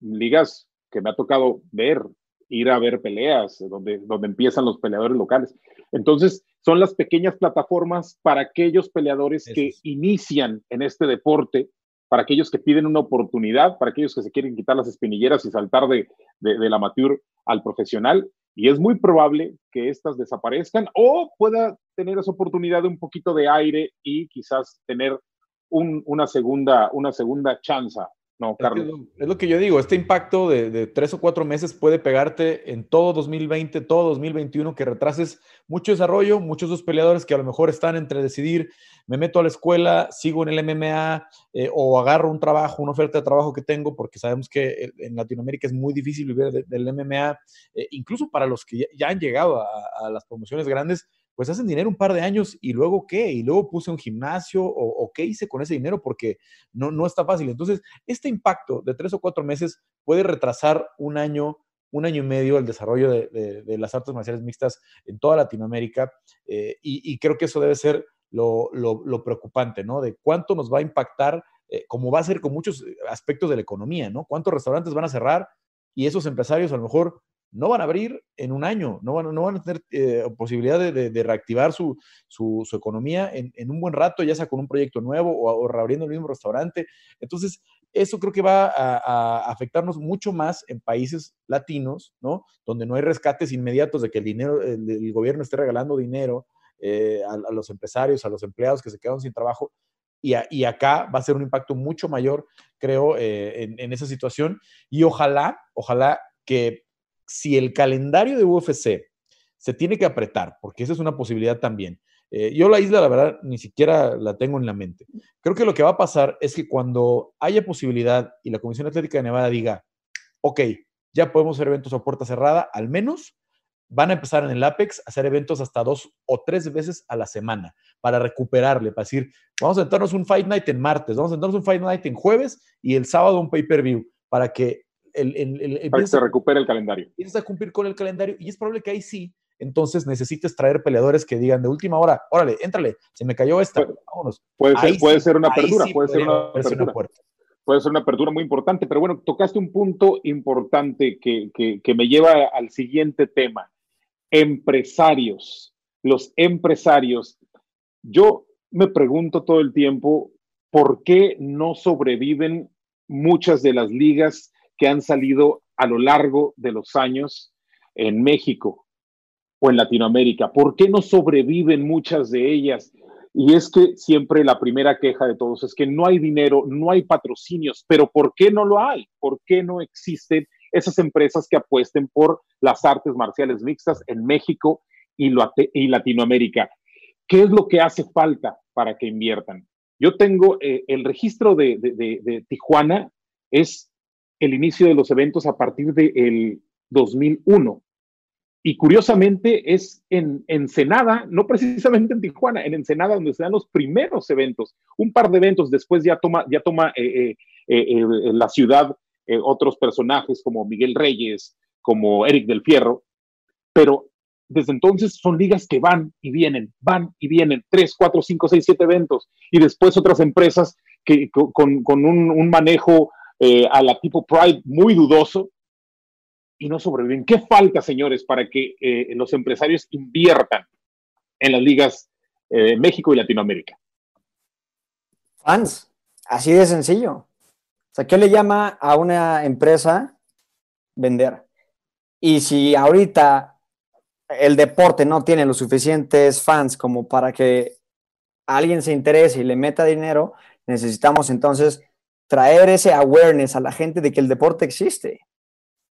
Ligas que me ha tocado ver, ir a ver peleas, donde, donde empiezan los peleadores locales. Entonces, son las pequeñas plataformas para aquellos peleadores que inician en este deporte, para aquellos que piden una oportunidad, para aquellos que se quieren quitar las espinilleras y saltar de, de, del amateur al profesional. Y es muy probable que estas desaparezcan o pueda tener esa oportunidad de un poquito de aire y quizás tener una, segunda, una segunda chance No, Carlos. Es, lo, que yo digo, este impacto de, tres o cuatro meses puede pegarte en todo 2020, todo 2021, que retrases mucho desarrollo, muchos de los peleadores que a lo mejor están entre decidir, me meto a la escuela, sigo en el MMA eh, o agarro un trabajo, una oferta de trabajo que tengo, porque sabemos que en Latinoamérica es muy difícil vivir del MMA, eh, incluso para los que ya, han llegado a las promociones grandes, pues hacen dinero un par de años y luego qué, y luego puse un gimnasio o, qué hice con ese dinero porque no, no está fácil. Entonces, este impacto de tres o cuatro meses puede retrasar un año, un año y medio el desarrollo de, las artes marciales mixtas en toda Latinoamérica eh, y, creo que eso debe ser lo, preocupante, ¿no? De cuánto nos va a impactar, eh, como va a ser con muchos aspectos de la economía, ¿no? ¿Cuántos restaurantes van a cerrar? Y esos empresarios a lo mejor no van a abrir en un año, no van, no van a tener eh, posibilidad de, reactivar su, economía en, un buen rato, ya sea con un proyecto nuevo o, reabriendo el mismo restaurante. Entonces, eso creo que va a, afectarnos mucho más en países latinos, ¿no? Donde no hay rescates inmediatos de que el dinero, el, gobierno esté regalando dinero eh, a, los empresarios, a los empleados que se quedan sin trabajo. Y, acá va a ser un impacto mucho mayor, creo, eh, en, en esa situación. Y ojalá, ojalá que si el calendario de UFC se tiene que apretar, porque esa es una posibilidad también. Eh, yo la isla, la verdad, ni siquiera la tengo en la mente. Creo que lo que va a pasar es que cuando haya posibilidad y la Comisión Atlética de Nevada diga, ok, ya podemos hacer eventos a puerta cerrada, al menos van a empezar en el Apex a hacer eventos hasta dos o tres veces a la semana para recuperarle, para decir, vamos a entrarnos un Fight Night en martes, vamos a entrarnos un Fight Night en jueves y el sábado un pay-per-view, para que el, para que se recupere el calendario. Empiezas a cumplir con el calendario y es probable que ahí sí, entonces necesites traer peleadores que digan de última hora, órale, éntrale, se me cayó esta, vámonos. Puede ser, puede ser una apertura, puede ser una apertura. Puede ser una apertura muy importante, pero bueno, tocaste un punto importante que, que, que me lleva al siguiente tema. Empresarios, los empresarios. Yo me pregunto todo el tiempo, ¿por qué no sobreviven muchas de las ligas que han salido a lo largo de los años en México o en Latinoamérica? ¿Por qué no sobreviven muchas de ellas? Y es que siempre la primera queja de todos es que no hay dinero, no hay patrocinios, pero ¿por qué no lo hay? ¿Por qué no existen esas empresas que apuesten por las artes marciales mixtas en México y, Latinoamérica? ¿Qué es lo que hace falta para que inviertan? Yo tengo eh, el registro de, de Tijuana, es el inicio de los eventos a partir del 2001. Y curiosamente es en Ensenada, no precisamente en Tijuana, en Ensenada donde se dan los primeros eventos. Un par de eventos después ya toma, ya toma eh, eh, eh, la ciudad otros personajes como Miguel Reyes, como Eric del Fierro, pero desde entonces son ligas que van y vienen, van y vienen, tres, cuatro, cinco, seis, siete eventos, y después otras empresas que con, un, un, manejo eh, a la tipo Pride muy dudoso y no sobreviven. ¿Qué falta, señores, para que eh, los empresarios inviertan en las ligas eh, México y Latinoamérica? Fans, así de sencillo. O sea, ¿qué le llama a una empresa vender? Y si ahorita el deporte no tiene los suficientes fans como para que alguien se interese y le meta dinero, necesitamos entonces traer ese awareness a la gente de que el deporte existe.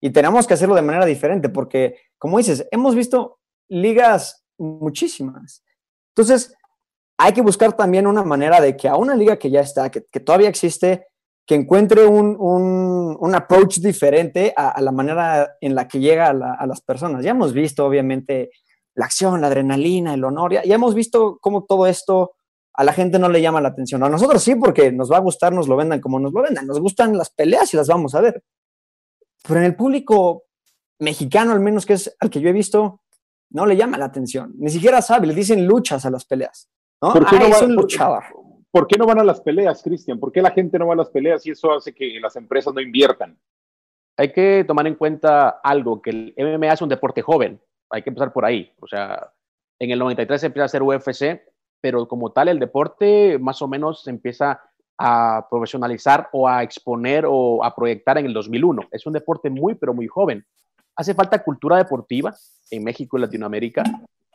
Y tenemos que hacerlo de manera diferente porque, como dices, hemos visto ligas muchísimas. Entonces, hay que buscar también una manera de que a una liga que ya está, que, todavía existe, que encuentre un, un, approach diferente a, la manera en la que llega a, las personas. Ya hemos visto, obviamente, la acción, la adrenalina, el honor, ya, ya hemos visto cómo todo esto a la gente no le llama la atención. A nosotros sí, porque nos va a gustar, nos lo vendan como nos lo vendan. Nos gustan las peleas y las vamos a ver. Pero en el público mexicano, al menos que es al que yo he visto, no le llama la atención. Ni siquiera sabe, le dicen luchas a las peleas. ¿no? ¿Por qué no es un luchador. ¿Por qué no van a las peleas, Cristian? ¿Por qué la gente no va a las peleas y eso hace que las empresas no inviertan? Hay que tomar en cuenta algo, que el MMA es un deporte joven. Hay que empezar por ahí. O sea, en el 93 se empieza a hacer UFC pero como tal el deporte más o menos se empieza a profesionalizar o a exponer o a proyectar en el 2001. Es un deporte muy, pero muy joven. Hace falta cultura deportiva en México y Latinoamérica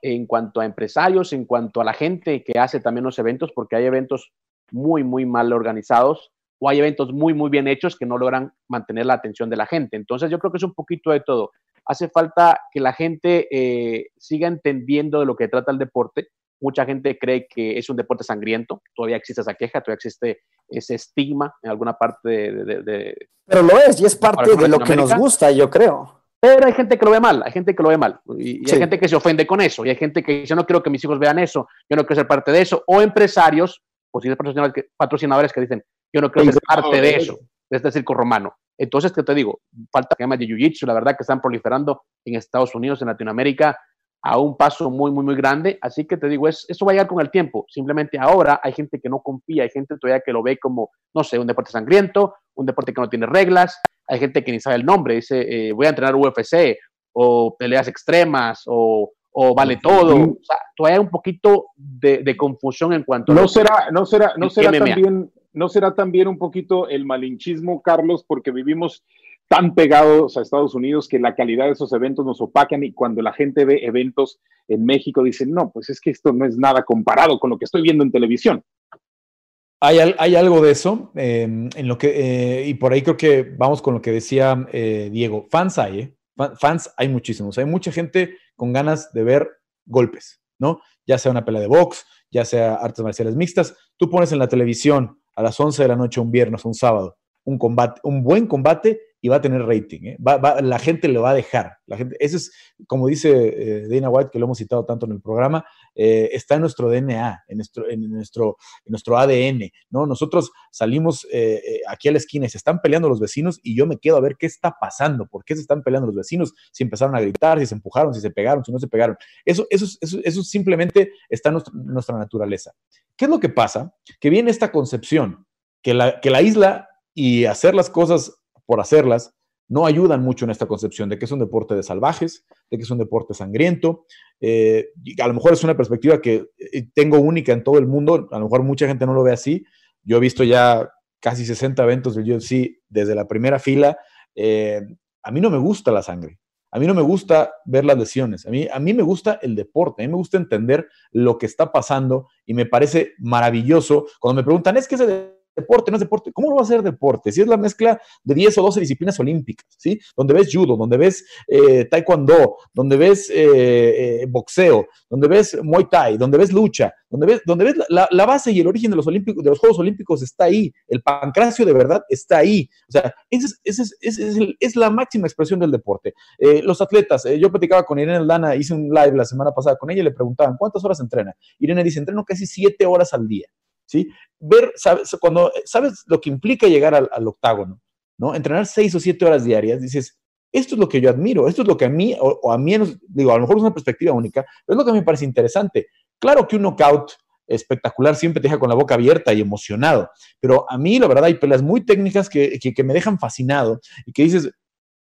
en cuanto a empresarios, en cuanto a la gente que hace también los eventos, porque hay eventos muy, muy mal organizados. o hay eventos muy, muy bien hechos que no logran mantener la atención de la gente. Entonces yo creo que es un poquito de todo. Hace falta que la gente eh, siga entendiendo de lo que trata el deporte. Mucha gente cree que es un deporte sangriento, todavía existe esa queja, todavía existe ese estigma en alguna parte de... Pero lo es, y es parte de lo que nos gusta, yo creo. Pero hay gente que lo ve mal, hay gente que lo ve mal. Y, hay gente que se ofende con eso. Y hay gente que dice, no quiero que mis hijos vean eso, yo no quiero ser parte de eso. O empresarios, posibles patrocinadores que, patrocinadores que dicen, yo no quiero ser parte de eso, de este circo romano. Entonces, ¿qué te digo? Falta temas de jiu-jitsu, la verdad que están proliferando en Estados Unidos, en Latinoamérica, a un paso muy, muy, muy grande. Así que te digo, es, eso va a llegar con el tiempo. Simplemente ahora hay gente que no confía, hay gente todavía que lo ve como, no sé, un deporte sangriento, un deporte que no tiene reglas, hay gente que ni sabe el nombre, dice, eh, voy a entrenar UFC o peleas extremas o, vale todo. O sea, todavía hay un poquito de, confusión en cuanto no será, no será, no será también, no será también un poquito el malinchismo, Carlos, porque vivimos tan pegados a Estados Unidos que la calidad de esos eventos nos opacan y cuando la gente ve eventos en México dicen, no, pues es que esto no es nada comparado con lo que estoy viendo en televisión. Hay, algo de eso, em, en lo que, eh, y por ahí creo que vamos con lo que decía eh, Diego. Fans hay, ¿eh? Fans hay muchísimos. Hay mucha gente con ganas de ver golpes, ¿no? Ya sea una pelea de box, ya sea artes marciales mixtas. Tú pones en la televisión a las 11 de la noche un viernes, un sábado, un combate, un buen combate y va a tener rating. ¿eh? la gente le va a dejar. La gente, eso es, como dice eh, Dana White, que lo hemos citado tanto en el programa, eh, está en nuestro DNA, en nuestro, en nuestro, nuestro ADN. ¿no? Nosotros salimos aquí a la esquina y se están peleando los vecinos y yo me quedo a ver qué está pasando, por qué se están peleando los vecinos, si empezaron a gritar, si se empujaron, si se pegaron, si no se pegaron. Eso, eso, eso, eso simplemente está en nuestra, naturaleza. ¿Qué es lo que pasa? Que viene esta concepción que la, que la isla y hacer las cosas por hacerlas, no ayudan mucho en esta concepción de que es un deporte de salvajes, de que es un deporte sangriento. Eh, a lo mejor es una perspectiva que eh, tengo única en todo el mundo, a lo mejor mucha gente no lo ve así. Yo he visto ya casi 60 eventos del UFC desde la primera fila. Eh, a mí no me gusta la sangre. A mí no me gusta ver las lesiones. A mí, a mí me gusta el deporte. A mí me gusta entender lo que está pasando y me parece maravilloso. Cuando me preguntan, ¿es que ese deporte, no es deporte. ¿Cómo lo va a ser deporte? Si es la mezcla de 10 o 12 disciplinas olímpicas, ¿sí? Donde ves judo, donde ves eh, taekwondo, donde ves eh, eh, boxeo, donde ves muay thai, donde ves lucha, donde ves, donde ves la, base y el origen de los, olímpicos, de los Juegos Olímpicos está ahí. El pancracio de verdad está ahí. O sea, esa es, la máxima expresión del deporte. los atletas, yo platicaba con Irene Aldana, hice un live la semana pasada con ella y le preguntaban, ¿cuántas horas entrena? Irene dice, entreno casi 7 horas al día. ¿Sí? Ver, sabes, cuando sabes lo que implica llegar al, octágono, ¿no? Entrenar seis o siete horas diarias, dices, esto es lo que yo admiro, esto es lo que a mí, o, a mí, digo, a lo mejor es una perspectiva única, pero es lo que me parece interesante. Claro que un knockout espectacular siempre te deja con la boca abierta y emocionado, pero a mí, la verdad, hay peleas muy técnicas que, que, me dejan fascinado y que dices,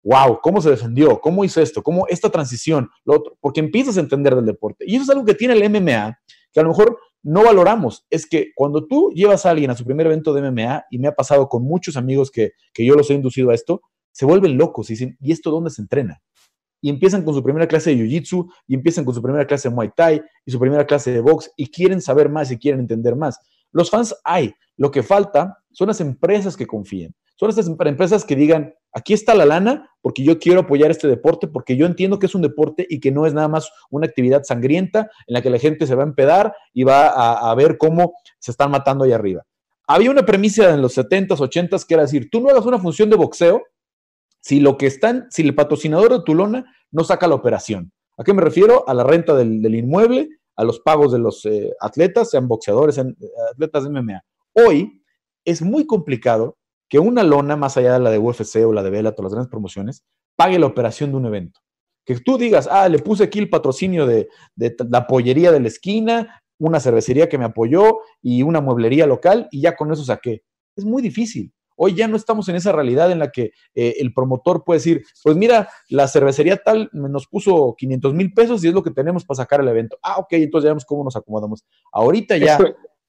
wow, ¿cómo se defendió? ¿Cómo hizo esto? ¿Cómo esta transición? Lo porque empiezas a entender del deporte. Y eso es algo que tiene el MMA, que a lo mejor no valoramos. Es que cuando tú llevas a alguien a su primer evento de MMA, y me ha pasado con muchos amigos que, yo los he inducido a esto, se vuelven locos y dicen, ¿y esto dónde se entrena? Y empiezan con su primera clase de Jiu-Jitsu, y empiezan con su primera clase de Muay Thai, y su primera clase de box, y quieren saber más y quieren entender más. Los fans hay. Lo que falta son las empresas que confíen. Son estas empresas que digan, aquí está la lana porque yo quiero apoyar este deporte, porque yo entiendo que es un deporte y que no es nada más una actividad sangrienta en la que la gente se va a empedar y va a, ver cómo se están matando ahí arriba. Había una premisa en los 70s, 80s que era decir, tú no hagas una función de boxeo si lo que están, si el patrocinador de tu lona no saca la operación. ¿A qué me refiero? A la renta del, inmueble, a los pagos de los eh, atletas, sean boxeadores, eh, atletas de MMA. Hoy es muy complicado que una lona, más allá de la de UFC o la de Bellator, las grandes promociones, pague la operación de un evento. Que tú digas, ah, le puse aquí el patrocinio de, la pollería de la esquina, una cervecería que me apoyó y una mueblería local y ya con eso saqué. Es muy difícil. Hoy ya no estamos en esa realidad en la que eh, el promotor puede decir, pues mira, la cervecería tal nos puso 500 mil pesos y es lo que tenemos para sacar el evento. Ah, ok, entonces ya vemos cómo nos acomodamos. Ahorita ya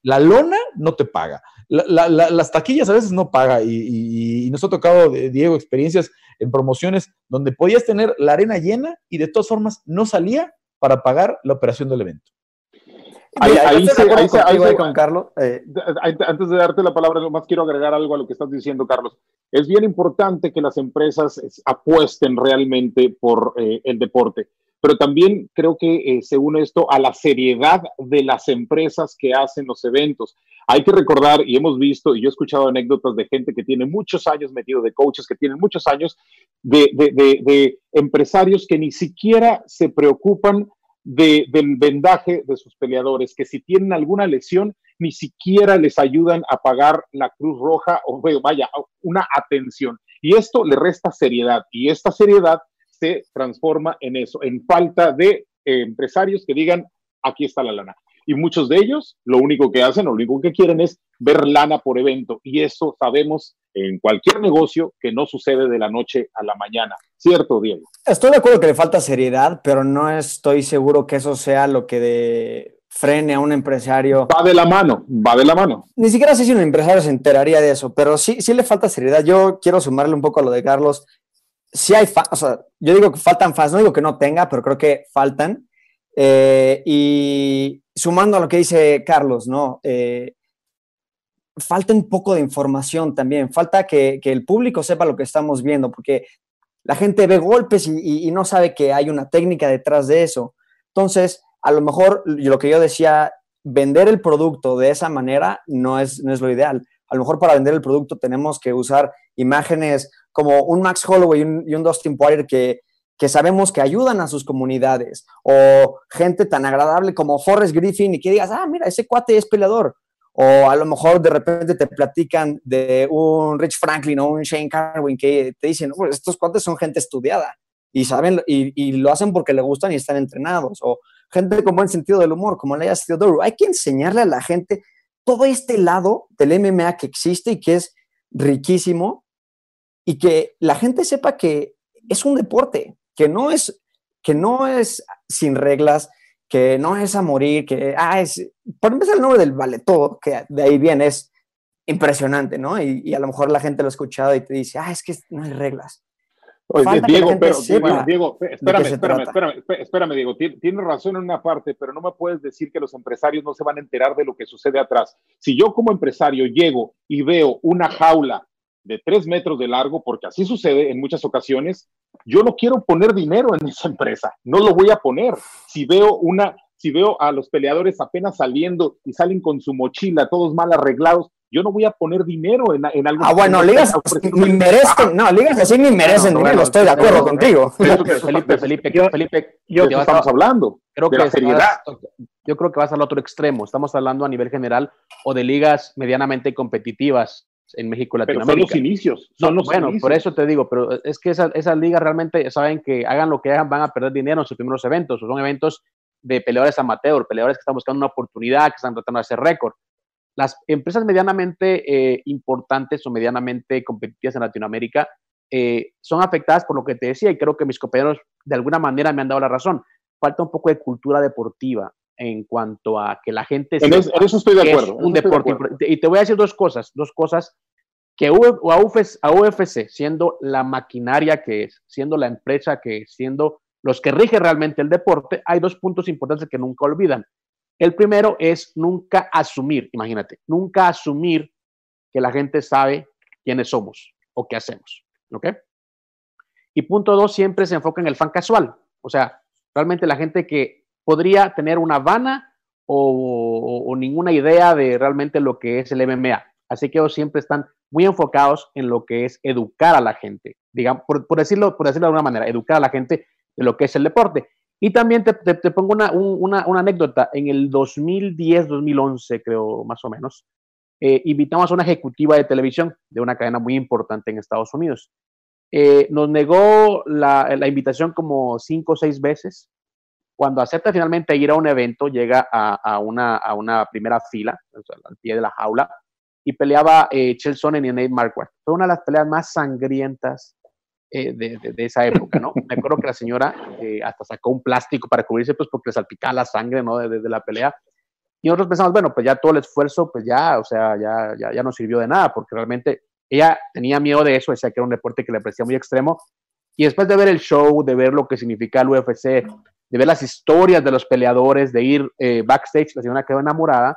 la lona no te paga. las taquillas a veces no paga y, nos ha tocado, Diego, experiencias en promociones donde podías tener la arena llena y de todas formas no salía para pagar la operación del evento. Ahí, con Carlos. Eh. Antes de darte la palabra, más quiero agregar algo a lo que estás diciendo, Carlos. Es bien importante que las empresas apuesten realmente por eh, el deporte, pero también creo que eh, se une esto a la seriedad de las empresas que hacen los eventos. Hay que recordar, y hemos visto, y yo he escuchado anécdotas de gente que tiene muchos años metido, de coaches que tienen muchos años, de, de empresarios que ni siquiera se preocupan del vendaje de sus peleadores, que si tienen alguna lesión, ni siquiera les ayudan a pagar la Cruz Roja o vaya, una atención. Y esto le resta seriedad y esta seriedad se transforma en eso, en falta de eh, empresarios que digan, aquí está la lana. Y muchos de ellos lo único que hacen, lo único que quieren es ver lana por evento. Y eso sabemos en cualquier negocio que no sucede de la noche a la mañana. ¿Cierto, Diego? Estoy de acuerdo que le falta seriedad, pero no estoy seguro que eso sea lo que de frene a un empresario. Va de la mano, va de la mano. Ni siquiera sé si un empresario se enteraría de eso, pero sí, sí le falta seriedad. Yo quiero sumarle un poco a lo de Carlos. Sí hay fans, yo digo que faltan fans, no digo que no tenga, pero creo que faltan. Eh, y sumando a lo que dice Carlos, ¿no? Eh, falta un poco de información también, falta que, el público sepa lo que estamos viendo, porque la gente ve golpes y, no sabe que hay una técnica detrás de eso. Entonces, a lo mejor lo que yo decía, vender el producto de esa manera no es, no es lo ideal. A lo mejor para vender el producto tenemos que usar imágenes como un Max Holloway y un, Dustin Poirier que, que sabemos que ayudan a sus comunidades, o gente tan agradable como Forrest Griffin y que digas, ah, mira, ese cuate es peleador, o a lo mejor de repente te platican de un Rich Franklin o un Shane Carwin que te dicen, estos cuates son gente estudiada y saben y, lo hacen porque le gustan y están entrenados, o gente con buen sentido del humor, como Leia Theodore. Hay que enseñarle a la gente todo este lado del MMA que existe y que es riquísimo y que la gente sepa que es un deporte, que no es, que no es sin reglas, que no es a morir, que, ah, es, por empezar el nombre del vale todo, que de ahí viene, es impresionante, ¿no? Y, a lo mejor la gente lo ha escuchado y te dice, ah, es que no hay reglas. Oye, Diego, pero, Diego, espérame, espérame, espérame, espérame, Diego, tienes razón en una parte, pero no me puedes decir que los empresarios no se van a enterar de lo que sucede atrás. Si yo como empresario llego y veo una jaula de tres metros de largo, porque así sucede en muchas ocasiones, yo no quiero poner dinero en esa empresa, no lo voy a poner. Si veo una, si veo a los peleadores apenas saliendo y salen con su mochila, todos mal arreglados, yo no voy a poner dinero en, en algo. Ah, bueno, ligas ni merecen, no, ligas así ni merecen dinero, estoy de acuerdo contigo. Felipe, Felipe, yo, Felipe, yo, estamos hablando creo de que la seriedad. yo creo que vas al otro extremo, estamos hablando a nivel general o de ligas medianamente competitivas en México Latinoamérica. son los inicios. Son los bueno, por eso te digo, pero es que esas esa ligas realmente saben que hagan lo que hagan, van a perder dinero en sus primeros eventos. Son eventos de peleadores amateur, peleadores que están buscando una oportunidad, que están tratando de hacer récord. Las empresas medianamente eh, importantes o medianamente competitivas en Latinoamérica eh, son afectadas por lo que te decía y creo que mis compañeros de alguna manera me han dado la razón. Falta un poco de cultura deportiva en cuanto a que la gente... En, eso estoy de acuerdo. un deporte. Y te voy a decir dos cosas, dos cosas que a UFC, a UFC, siendo la maquinaria que es, siendo la empresa que es, siendo los que rigen realmente el deporte, hay dos puntos importantes que nunca olvidan. El primero es nunca asumir, imagínate, nunca asumir que la gente sabe quiénes somos o qué hacemos. ¿Ok? Y punto dos, siempre se enfoca en el fan casual. O sea, realmente la gente que podría tener una vana o, ninguna idea de realmente lo que es el MMA. Así que ellos siempre están muy enfocados en lo que es educar a la gente, digamos, por, decirlo, por decirlo de alguna manera, educar a la gente de lo que es el deporte. Y también te, pongo una, anécdota. En el 2010, 2011, creo, más o menos, eh, invitamos a una ejecutiva de televisión de una cadena muy importante en Estados Unidos. Eh, nos negó la, invitación como cinco o seis veces cuando acepta finalmente ir a un evento, llega a, una, a una, primera fila, al pie de la jaula, y peleaba eh, Chelson y Nate Marquardt. Fue una de las peleas más sangrientas eh, de, esa época, ¿no? Me acuerdo que la señora eh, hasta sacó un plástico para cubrirse, pues porque le salpicaba la sangre, ¿no? Desde la pelea. Y nosotros pensamos, bueno, pues ya todo el esfuerzo, pues ya, o sea, ya, ya, ya no sirvió de nada, porque realmente ella tenía miedo de eso, decía que era un deporte que le parecía muy extremo. Y después de ver el show, de ver lo que significa el UFC, de ver las historias de los peleadores, de ir eh, backstage, la señora quedó enamorada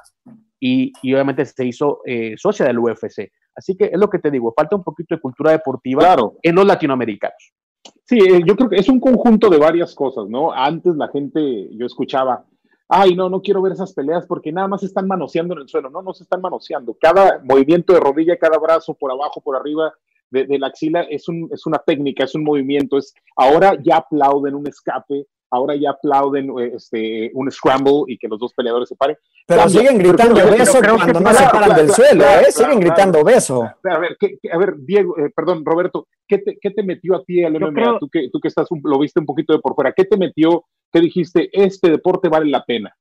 y, obviamente se hizo eh, socia del UFC. Así que es lo que te digo, falta un poquito de cultura deportiva en los latinoamericanos. Sí, eh, yo creo que es un conjunto de varias cosas, ¿no? Antes la gente, yo escuchaba, ay, no, no quiero ver esas peleas porque nada más están manoseando en el suelo. No, no se están manoseando. Cada movimiento de rodilla, cada brazo por abajo, por arriba de, la axila es, un, es una técnica, es un movimiento. Es, ahora ya aplauden un escape, ahora ya aplauden eh, este, un scramble y que los dos peleadores se paren. Pero siguen gritando beso cuando no se paran del suelo, ¿eh? siguen gritando beso. A ver, a ver Diego, eh, perdón, Roberto, ¿qué te, ¿qué te, metió a ti al MMA? Tú, que, tú que estás lo viste un poquito de por fuera, ¿qué te metió? ¿Qué dijiste? Este deporte vale la pena.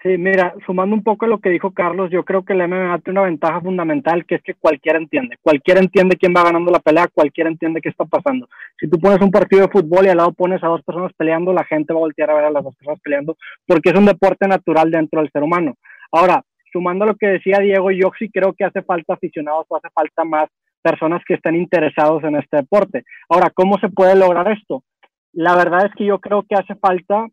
Sí, mira, sumando un poco a lo que dijo Carlos, yo creo que el MMA tiene una ventaja fundamental que es que cualquiera entiende. Cualquiera entiende quién va ganando la pelea, cualquiera entiende qué está pasando. Si tú pones un partido de fútbol y al lado pones a dos personas peleando, la gente va a voltear a ver a las dos personas peleando porque es un deporte natural dentro del ser humano. Ahora, sumando a lo que decía Diego, yo sí creo que hace falta aficionados o hace falta más personas que estén interesados en este deporte. Ahora, ¿cómo se puede lograr esto? La verdad es que yo creo que hace falta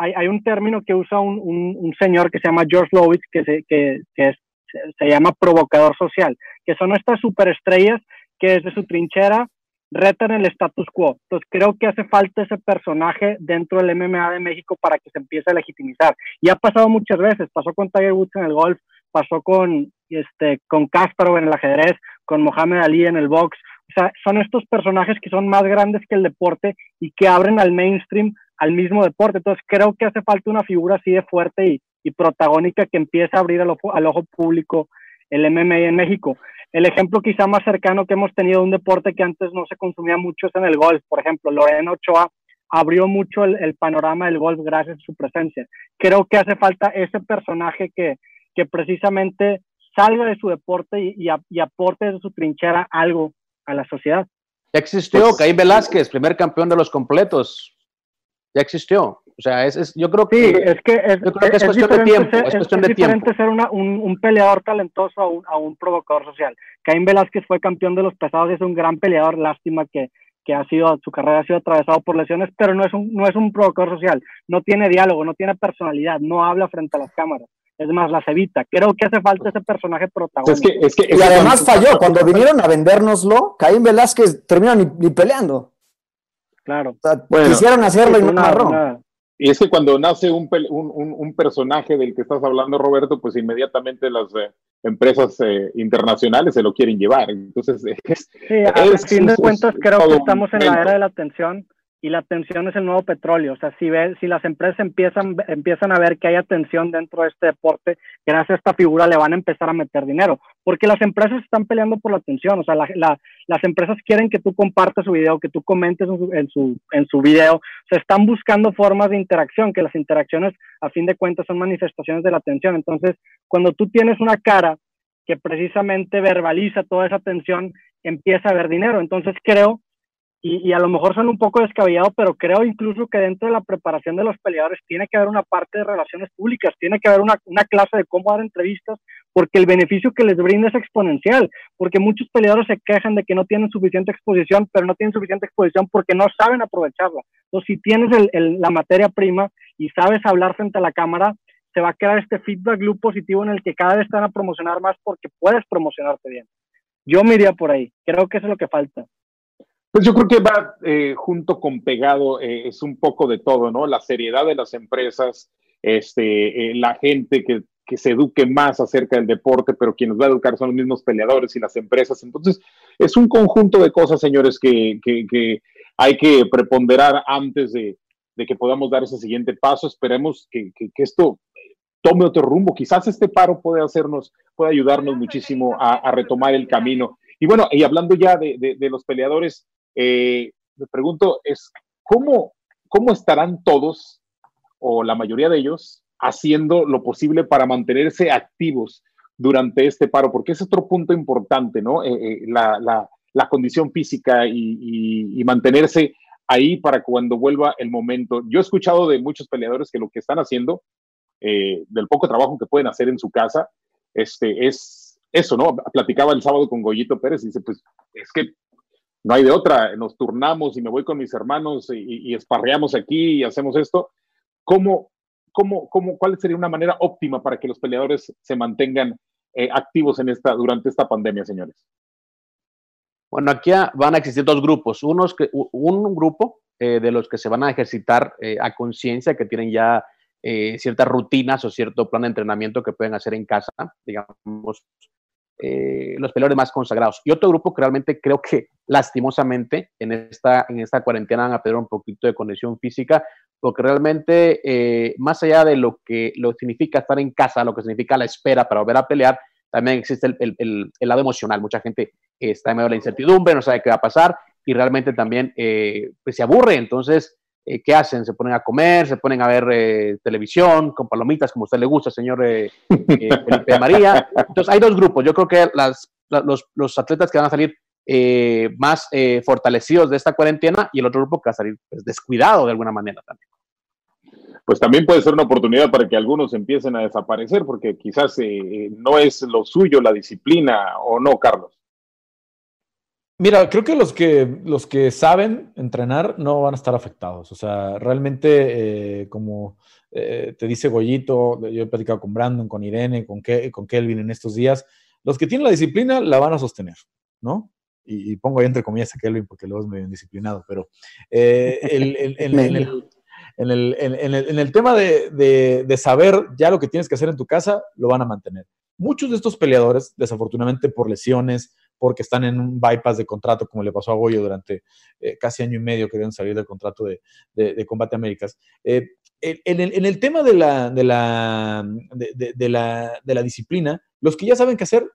hay, un término que usa un, señor que se llama George Lovitz, que, se, que, se, llama provocador social, que son estas superestrellas que desde su trinchera retan el status quo. Entonces creo que hace falta ese personaje dentro del MMA de México para que se empiece a legitimizar. Y ha pasado muchas veces, pasó con Tiger Woods en el golf, pasó con, este, con Kasparov en el ajedrez, con Mohamed Ali en el box. O sea, son estos personajes que son más grandes que el deporte y que abren al mainstream al mismo deporte. Entonces creo que hace falta una figura así de fuerte y, protagónica que empiece a abrir al ojo, al ojo público el MMA en México. El ejemplo quizá más cercano que hemos tenido de un deporte que antes no se consumía mucho es en el golf. Por ejemplo, Lorena Ochoa abrió mucho el, panorama del golf gracias a su presencia. Creo que hace falta ese personaje que, que precisamente salga de su deporte y, y, aporte de su trinchera algo a la sociedad. Ya existió pues, Caín Velázquez, primer campeón de los completos ya existió. O sea, es, yo creo que, es, que es, cuestión de tiempo. es, cuestión de diferente ser un, un, peleador talentoso a un, a un provocador social. Caín Velázquez fue campeón de los pesados, es un gran peleador. Lástima que, que ha sido, su carrera ha sido atravesado por lesiones, pero no es, un, no es un provocador social. No tiene diálogo, no tiene personalidad, no habla frente a las cámaras. Es más, las evita. Creo que hace falta ese personaje protagonista. Es que, y además falló. Cuando vinieron a vendérnoslo, Caín Velázquez terminó ni peleando. Claro. quisieron hacerlo y no marrón. Y es que cuando nace un, un, personaje del que estás hablando, Roberto, pues inmediatamente las eh, empresas eh, internacionales se lo quieren llevar. Entonces, sí, a fin de cuentas, creo que estamos en la era de la atención y la atención es el nuevo petróleo. O sea, si, ve, si las empresas empiezan, empiezan a ver que hay atención dentro de este deporte, gracias a esta figura le van a empezar a meter dinero. Porque las empresas están peleando por la atención. O sea, las empresas quieren que tú compartas su video, que tú comentes en su, en su, video. O sea, están buscando formas de interacción, que las interacciones, a fin de cuentas, son manifestaciones de la atención. Entonces, cuando tú tienes una cara que precisamente verbaliza toda esa atención, empieza a haber dinero. Entonces, creo y, a lo mejor son un poco descabellados, pero creo incluso que dentro de la preparación de los peleadores tiene que haber una parte de relaciones públicas, tiene que haber una, una, clase de cómo dar entrevistas, porque el beneficio que les brinda es exponencial, porque muchos peleadores se quejan de que no tienen suficiente exposición, pero no tienen suficiente exposición porque no saben aprovecharla. Entonces, si tienes la materia prima y sabes hablar frente a la cámara, se va a crear este feedback loop positivo en el que cada vez están a promocionar más porque puedes promocionarte bien. Yo me iría por ahí, creo que eso es lo que falta. Pues yo creo que va eh, junto con pegado, eh, es un poco de todo, ¿no? La seriedad de las empresas, este, eh, la gente que, que, se eduque más acerca del deporte, pero quienes va a educar son los mismos peleadores y las empresas. Entonces, es un conjunto de cosas, señores, que, que, que hay que preponderar antes de, de, que podamos dar ese siguiente paso. Esperemos que, esto tome otro rumbo. Quizás este paro puede hacernos, puede ayudarnos muchísimo a, a retomar el camino. Y bueno, y hablando ya de, de, de los peleadores, eh, me pregunto es, ¿cómo, ¿cómo estarán todos o la mayoría de ellos haciendo lo posible para mantenerse activos durante este paro? Porque es otro punto importante, ¿no? Eh, eh, la, la, la, condición física y, mantenerse ahí para cuando vuelva el momento. Yo he escuchado de muchos peleadores que lo que están haciendo, del poco trabajo que pueden hacer en su casa, este, es eso, ¿no? Platicaba el sábado con Goyito Pérez y dice, pues es que no hay de otra, nos turnamos y me voy con mis hermanos y, esparreamos aquí y hacemos esto. ¿Cómo, cómo, cómo, ¿Cuál sería una manera óptima para que los peleadores se mantengan eh, activos en esta, durante esta pandemia, señores? Bueno, aquí van a existir dos grupos. Unos un grupo eh, de los que se van a ejercitar eh, a conciencia, que tienen ya ciertas rutinas o cierto plan de entrenamiento que pueden hacer en casa, digamos, los peleadores más consagrados. Y otro grupo que realmente creo que lastimosamente en esta, en esta cuarentena van a perder un poquito de condición física, porque realmente más allá de lo que lo significa estar en casa, lo que significa la espera para volver a pelear, también existe el, el, lado emocional. Mucha gente está en medio de la incertidumbre, no sabe qué va a pasar y realmente también eh, pues se aburre. Entonces, eh, ¿qué hacen? Se ponen a comer, se ponen a ver eh, televisión con palomitas, como a usted le gusta, señor Felipe María. Entonces, hay dos grupos. Yo creo que las, los, atletas que van a salir más fortalecidos de esta cuarentena y el otro grupo que va a salir pues, descuidado de alguna manera también pues también puede ser una oportunidad para que algunos empiecen a desaparecer, porque quizás eh, no es lo suyo la disciplina o no, Carlos. Mira, creo que los que los que saben entrenar no van a estar afectados. O sea, realmente, eh, como eh, te dice Goyito, yo he platicado con Brandon, con Irene, con, con Kelvin en estos días, los que tienen la disciplina la van a sostener, ¿no? Y, pongo ahí entre comillas a Kelvin porque luego es medio indisciplinado, pero en el, tema de, de, saber ya lo que tienes que hacer en tu casa, lo van a mantener. Muchos de estos peleadores, desafortunadamente por lesiones, porque están en un bypass de contrato, como le pasó a Goyo durante eh, casi año y medio que deben salir del contrato de, de, Combate Américas. Eh, en, el, tema de de, de, de la disciplina, los que ya saben qué hacer,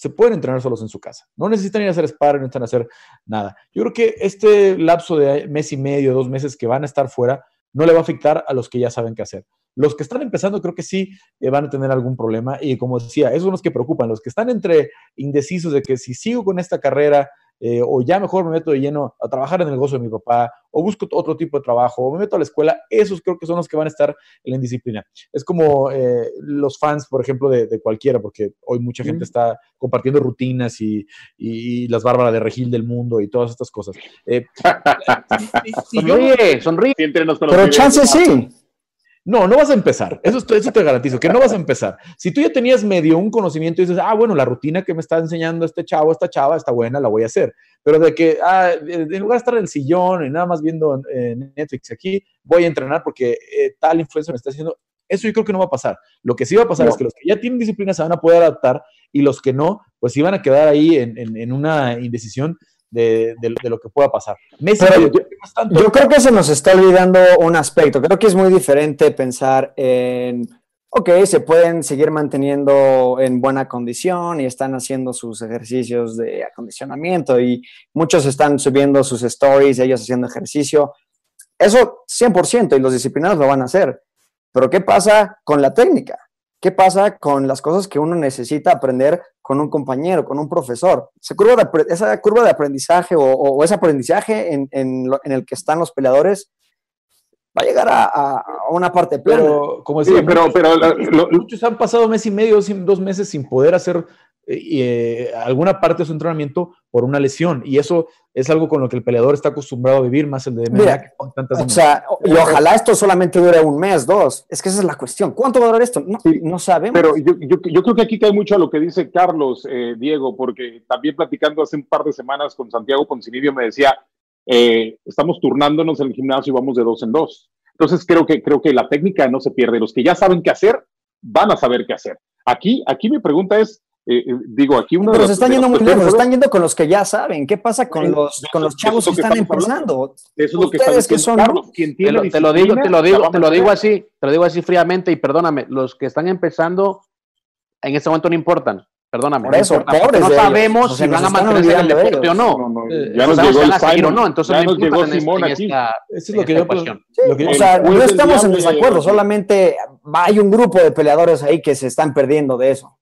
se pueden entrenar solos en su casa. No necesitan ir a hacer sparring, no necesitan hacer nada. Yo creo que este lapso de mes y medio, dos meses que van a estar fuera, no le va a afectar a los que ya saben qué hacer. Los que están empezando creo que sí eh, van a tener algún problema y como decía, esos son los que preocupan, los que están entre indecisos de que si sigo con esta carrera eh, o ya mejor me meto de lleno a trabajar en el negocio de mi papá o busco otro tipo de trabajo o me meto a la escuela, esos creo que son los que van a estar en la indisciplina. Es como eh, los fans, por ejemplo, de, cualquiera, porque hoy mucha gente está compartiendo rutinas y, las bárbaras de Regil del mundo y todas estas cosas. sonríe, sonríe. Pero chance sí. No, no vas a empezar. Eso, eso te garantizo, que no vas a empezar. Si tú ya tenías medio un conocimiento y dices, ah, bueno, la rutina que me está enseñando este chavo, esta chava, está buena, la voy a hacer. Pero de que, ah, en lugar de estar en el sillón y nada más viendo Netflix aquí, voy a entrenar porque eh, tal influencia me está haciendo, eso yo creo que no va a pasar. Lo que sí va a pasar es que los que ya tienen disciplina se van a poder adaptar y los que no, pues iban a quedar ahí en, en una indecisión de, lo que pueda pasar. yo, creo que se nos está olvidando un aspecto. Creo que es muy diferente pensar en, ok, se pueden seguir manteniendo en buena condición y están haciendo sus ejercicios de acondicionamiento y muchos están subiendo sus stories, ellos haciendo ejercicio. Eso 100% y los disciplinados lo van a hacer. Pero ¿qué pasa con la técnica? ¿Qué pasa con las cosas que uno necesita aprender con un compañero, con un profesor? Esa curva de, esa curva de aprendizaje o, ese aprendizaje en, el que están los peleadores va a llegar a, una parte plana. Pero, como decía, pero, pero, muchos han pasado mes y medio, dos meses sin poder hacer eh, alguna parte de su entrenamiento por una lesión. Y eso es algo con lo que el peleador está acostumbrado a vivir, más el de MMA. o sea, y ojalá esto solamente dure un mes, dos. Es que esa es la cuestión. ¿Cuánto va a durar esto? No, no sabemos. Pero yo, yo, creo que aquí cae mucho a lo que dice Carlos, eh, Diego, porque también platicando hace un par de semanas con Santiago Poncinibio me decía, eh, estamos turnándonos en el gimnasio y vamos de dos en dos. Entonces creo que, creo que la técnica no se pierde. Los que ya saben qué hacer, van a saber qué hacer. Aquí, aquí mi pregunta es, eh, eh, digo, aquí uno Pero se están yendo muy lejos, están yendo con los que ya saben. ¿Qué pasa con los, con los chavos que, están empezando? Eso es lo que Ustedes que son. te, lo, te, lo, digo, te lo digo, te lo digo así, te lo digo así fríamente y perdóname, los que están empezando en este momento no importan. Perdóname. Por eso, no, sabemos si van a mantenerse en el deporte o no. ya nos llegó el Simon, no. Entonces ya nos llegó Simón aquí. Eso es lo que yo, o sea, no estamos en desacuerdo, solamente hay un grupo de peleadores ahí que se están perdiendo de eso.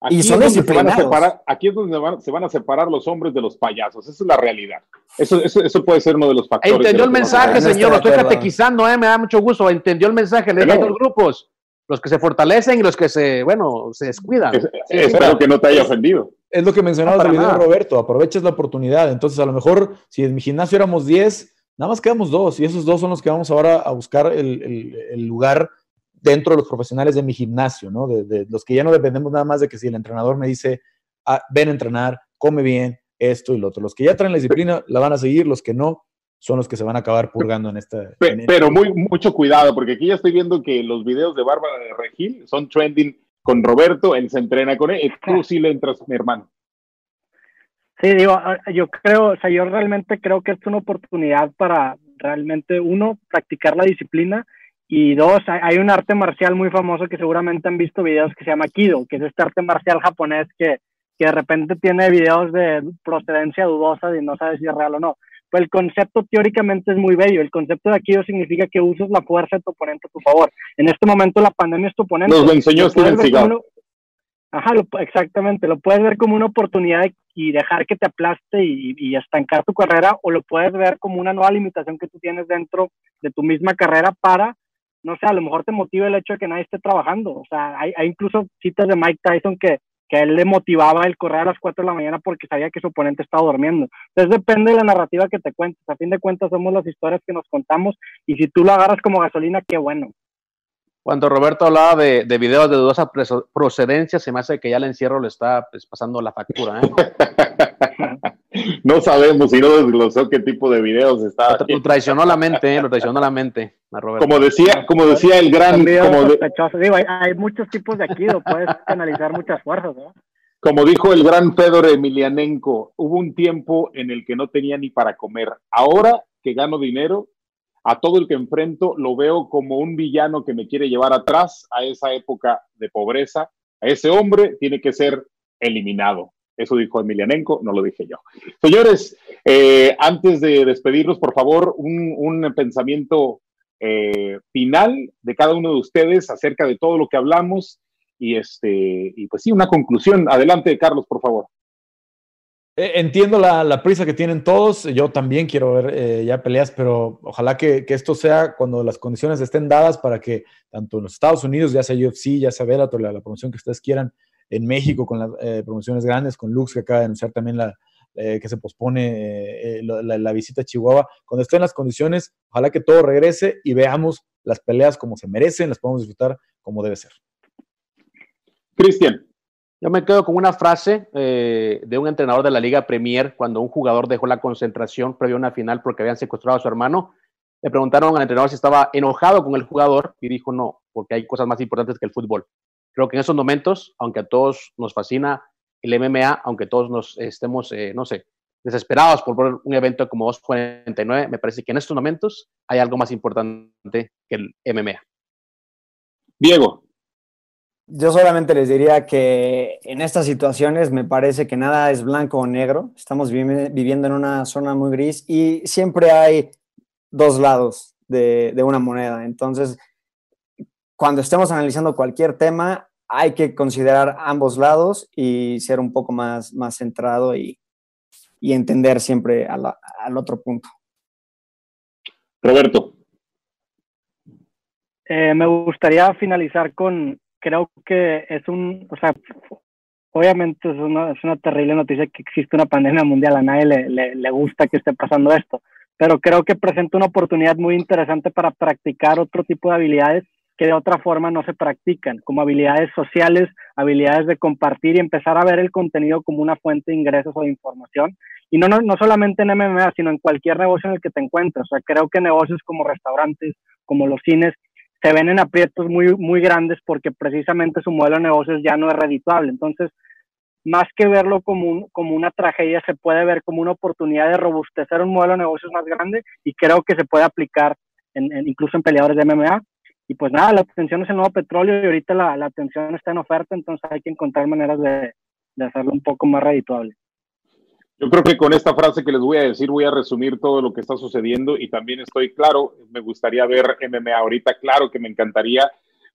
Aquí y son se a separar, aquí es donde se van a separar los hombres de los payasos. Esa es la realidad. Eso, eso, eso puede ser uno de los factores. Entendió el mensaje, señor. Lo estoy catequizando, eh, me da mucho gusto. Entendió el mensaje. Le dos grupos. Los que se fortalecen y los que se, bueno, se descuidan. espero que no te haya ofendido. Es lo que mencionaba el video Roberto, aproveches la oportunidad. Entonces, a lo mejor, si en mi gimnasio éramos 10, nada más quedamos dos, y esos dos son los que vamos ahora a buscar el, el, lugar dentro de los profesionales de mi gimnasio, ¿no? De, los que ya no dependemos nada más de que si el entrenador me dice, ah, ven a entrenar, come bien, esto y lo otro. Los que ya traen la disciplina la van a seguir, los que no, son los que se van a acabar purgando en esta. Pero, muy, mucho cuidado, porque aquí ya estoy viendo que los videos de Bárbara de Regil son trending con Roberto, él se entrena con él, tú sí le entras, mi hermano. Sí, digo, ah, yo creo, o sea, yo realmente creo que es una oportunidad para realmente, uno, practicar la disciplina y dos, hay un arte marcial muy famoso que seguramente han visto videos que se llama Kido, que es este arte marcial japonés que, que de repente tiene videos de procedencia dudosa y no sabes si es real o no. Pues el concepto teóricamente es muy bello. El concepto de Kido significa que usas la fuerza de tu oponente a tu favor. En este momento la pandemia es tu oponente. Nos lo enseñó Steven Seagal. Ajá, exactamente. Lo puedes ver como una oportunidad y dejar que te aplaste y, estancar tu carrera, o lo puedes ver como una nueva limitación que tú tienes dentro de tu misma carrera para, no sé, a lo mejor te motiva el hecho de que nadie esté trabajando. O sea, hay, hay incluso citas de Mike Tyson que, que a él le motivaba el correr a las 4 de la mañana porque sabía que su oponente estaba durmiendo. Entonces depende de la narrativa que te cuentes. A fin de cuentas somos las historias que nos contamos y si tú lo agarras como gasolina, qué bueno. Cuando Roberto hablaba de, de, videos de dudosa procedencia, se me hace que ya el encierro le está pues, pasando la factura. ¿eh? no sabemos si no desglosó qué tipo de videos está. Lo traicionó la mente, ¿eh? lo traicionó la mente a Roberto. Como decía, como decía el gran. Como hay, muchos tipos de aquí, lo puedes analizar muchas fuerzas. ¿no? Como dijo el gran Fedor Emilianenko, hubo un tiempo en el que no tenía ni para comer. Ahora que gano dinero, a todo el que enfrento lo veo como un villano que me quiere llevar atrás a esa época de pobreza. A ese hombre tiene que ser eliminado. Eso dijo Emilianenko, no lo dije yo. Señores, eh, antes de despedirnos, por favor, un, pensamiento eh, final de cada uno de ustedes acerca de todo lo que hablamos y este pues sí, una conclusión. Adelante, Carlos, por favor. Eh, entiendo la, prisa que tienen todos. Yo también quiero ver ya peleas, pero ojalá que, esto sea cuando las condiciones estén dadas para que tanto en los Estados Unidos, ya sea UFC, ya sea Bellator, la, la promoción que ustedes quieran, en México con las eh, promociones grandes, con Lux, que acaba de anunciar también la, que se pospone la, visita a Chihuahua. Cuando estén las condiciones, ojalá que todo regrese y veamos las peleas como se merecen, las podemos disfrutar como debe ser. Cristian. Yo me quedo con una frase eh, de un entrenador de la Liga Premier cuando un jugador dejó la concentración previo a una final porque habían secuestrado a su hermano. Le preguntaron al entrenador si estaba enojado con el jugador y dijo no, porque hay cosas más importantes que el fútbol. Creo que en esos momentos, aunque a todos nos fascina el MMA, aunque todos nos estemos, eh, no sé, desesperados por ver un evento como 249, me parece que en estos momentos hay algo más importante que el MMA. Diego. Yo solamente les diría que en estas situaciones me parece que nada es blanco o negro. Estamos viviendo en una zona muy gris y siempre hay dos lados de, una moneda. Entonces, cuando estemos analizando cualquier tema, hay que considerar ambos lados y ser un poco más, más centrado y, entender siempre al otro punto. Roberto. Eh, me gustaría finalizar con, creo que es un, o sea, obviamente es una, es una terrible noticia que existe una pandemia mundial, a nadie le, le, gusta que esté pasando esto, pero creo que presenta una oportunidad muy interesante para practicar otro tipo de habilidades que de otra forma no se practican, como habilidades sociales, habilidades de compartir y empezar a ver el contenido como una fuente de ingresos o de información. Y no, no, no solamente en MMA, sino en cualquier negocio en el que te encuentres. O sea, creo que negocios como restaurantes, como los cines, se ven en aprietos muy, muy grandes porque precisamente su modelo de negocios ya no es redituable. Entonces, más que verlo como, como una tragedia, se puede ver como una oportunidad de robustecer un modelo de negocios más grande y creo que se puede aplicar incluso en peleadores de MMA. Y pues nada, la atención es el nuevo petróleo y ahorita la, la atención está en oferta, entonces hay que encontrar maneras de, de hacerlo un poco más redituable. Yo creo que con esta frase que les voy a decir voy a resumir todo lo que está sucediendo y también estoy claro, me gustaría ver MMA ahorita, claro que me encantaría,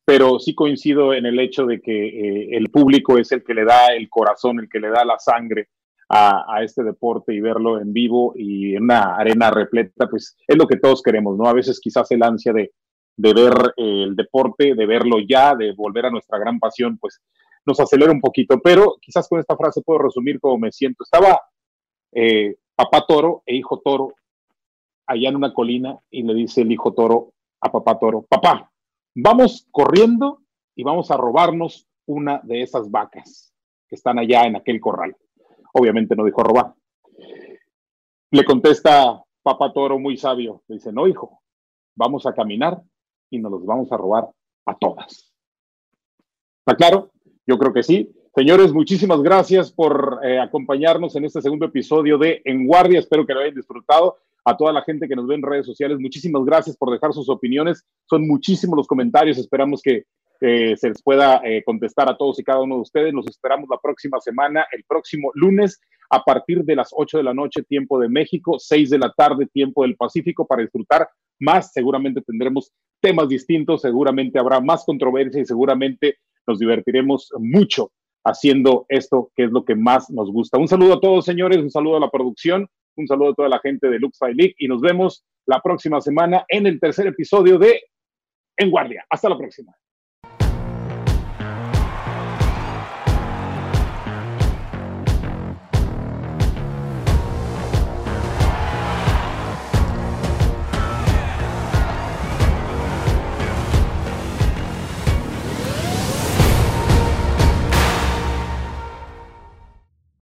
pero sí coincido en el hecho de que eh, el público es el que le da el corazón, el que le da la sangre a, este deporte y verlo en vivo y en una arena repleta, pues es lo que todos queremos, ¿no? A veces quizás el ansia de, de ver eh, el deporte, de verlo ya, de volver a nuestra gran pasión, pues nos acelera un poquito. Pero quizás con esta frase puedo resumir cómo me siento. Estaba eh, papá toro e hijo toro allá en una colina y le dice el hijo toro a papá toro, papá, vamos corriendo y vamos a robarnos una de esas vacas que están allá en aquel corral. Obviamente no dijo robar. Le contesta papá toro muy sabio, le dice, no hijo, vamos a caminar y nos los vamos a robar a todas. ¿Está claro? Yo creo que sí. Señores, muchísimas gracias por eh, acompañarnos en este segundo episodio de En Guardia. Espero que lo hayan disfrutado. A toda la gente que nos ve en redes sociales, muchísimas gracias por dejar sus opiniones. Son muchísimos los comentarios. Esperamos que eh, se les pueda eh, contestar a todos y cada uno de ustedes. Nos esperamos la próxima semana, el próximo lunes, a partir de las 8 de la noche, tiempo de México, 6 de la tarde, tiempo del Pacífico, para disfrutar más. Seguramente tendremos temas distintos, seguramente habrá más controversia y seguramente nos divertiremos mucho haciendo esto que es lo que más nos gusta. Un saludo a todos, señores, un saludo a la producción, un saludo a toda la gente de Lux League y nos vemos la próxima semana en el tercer episodio de En Guardia. Hasta la próxima.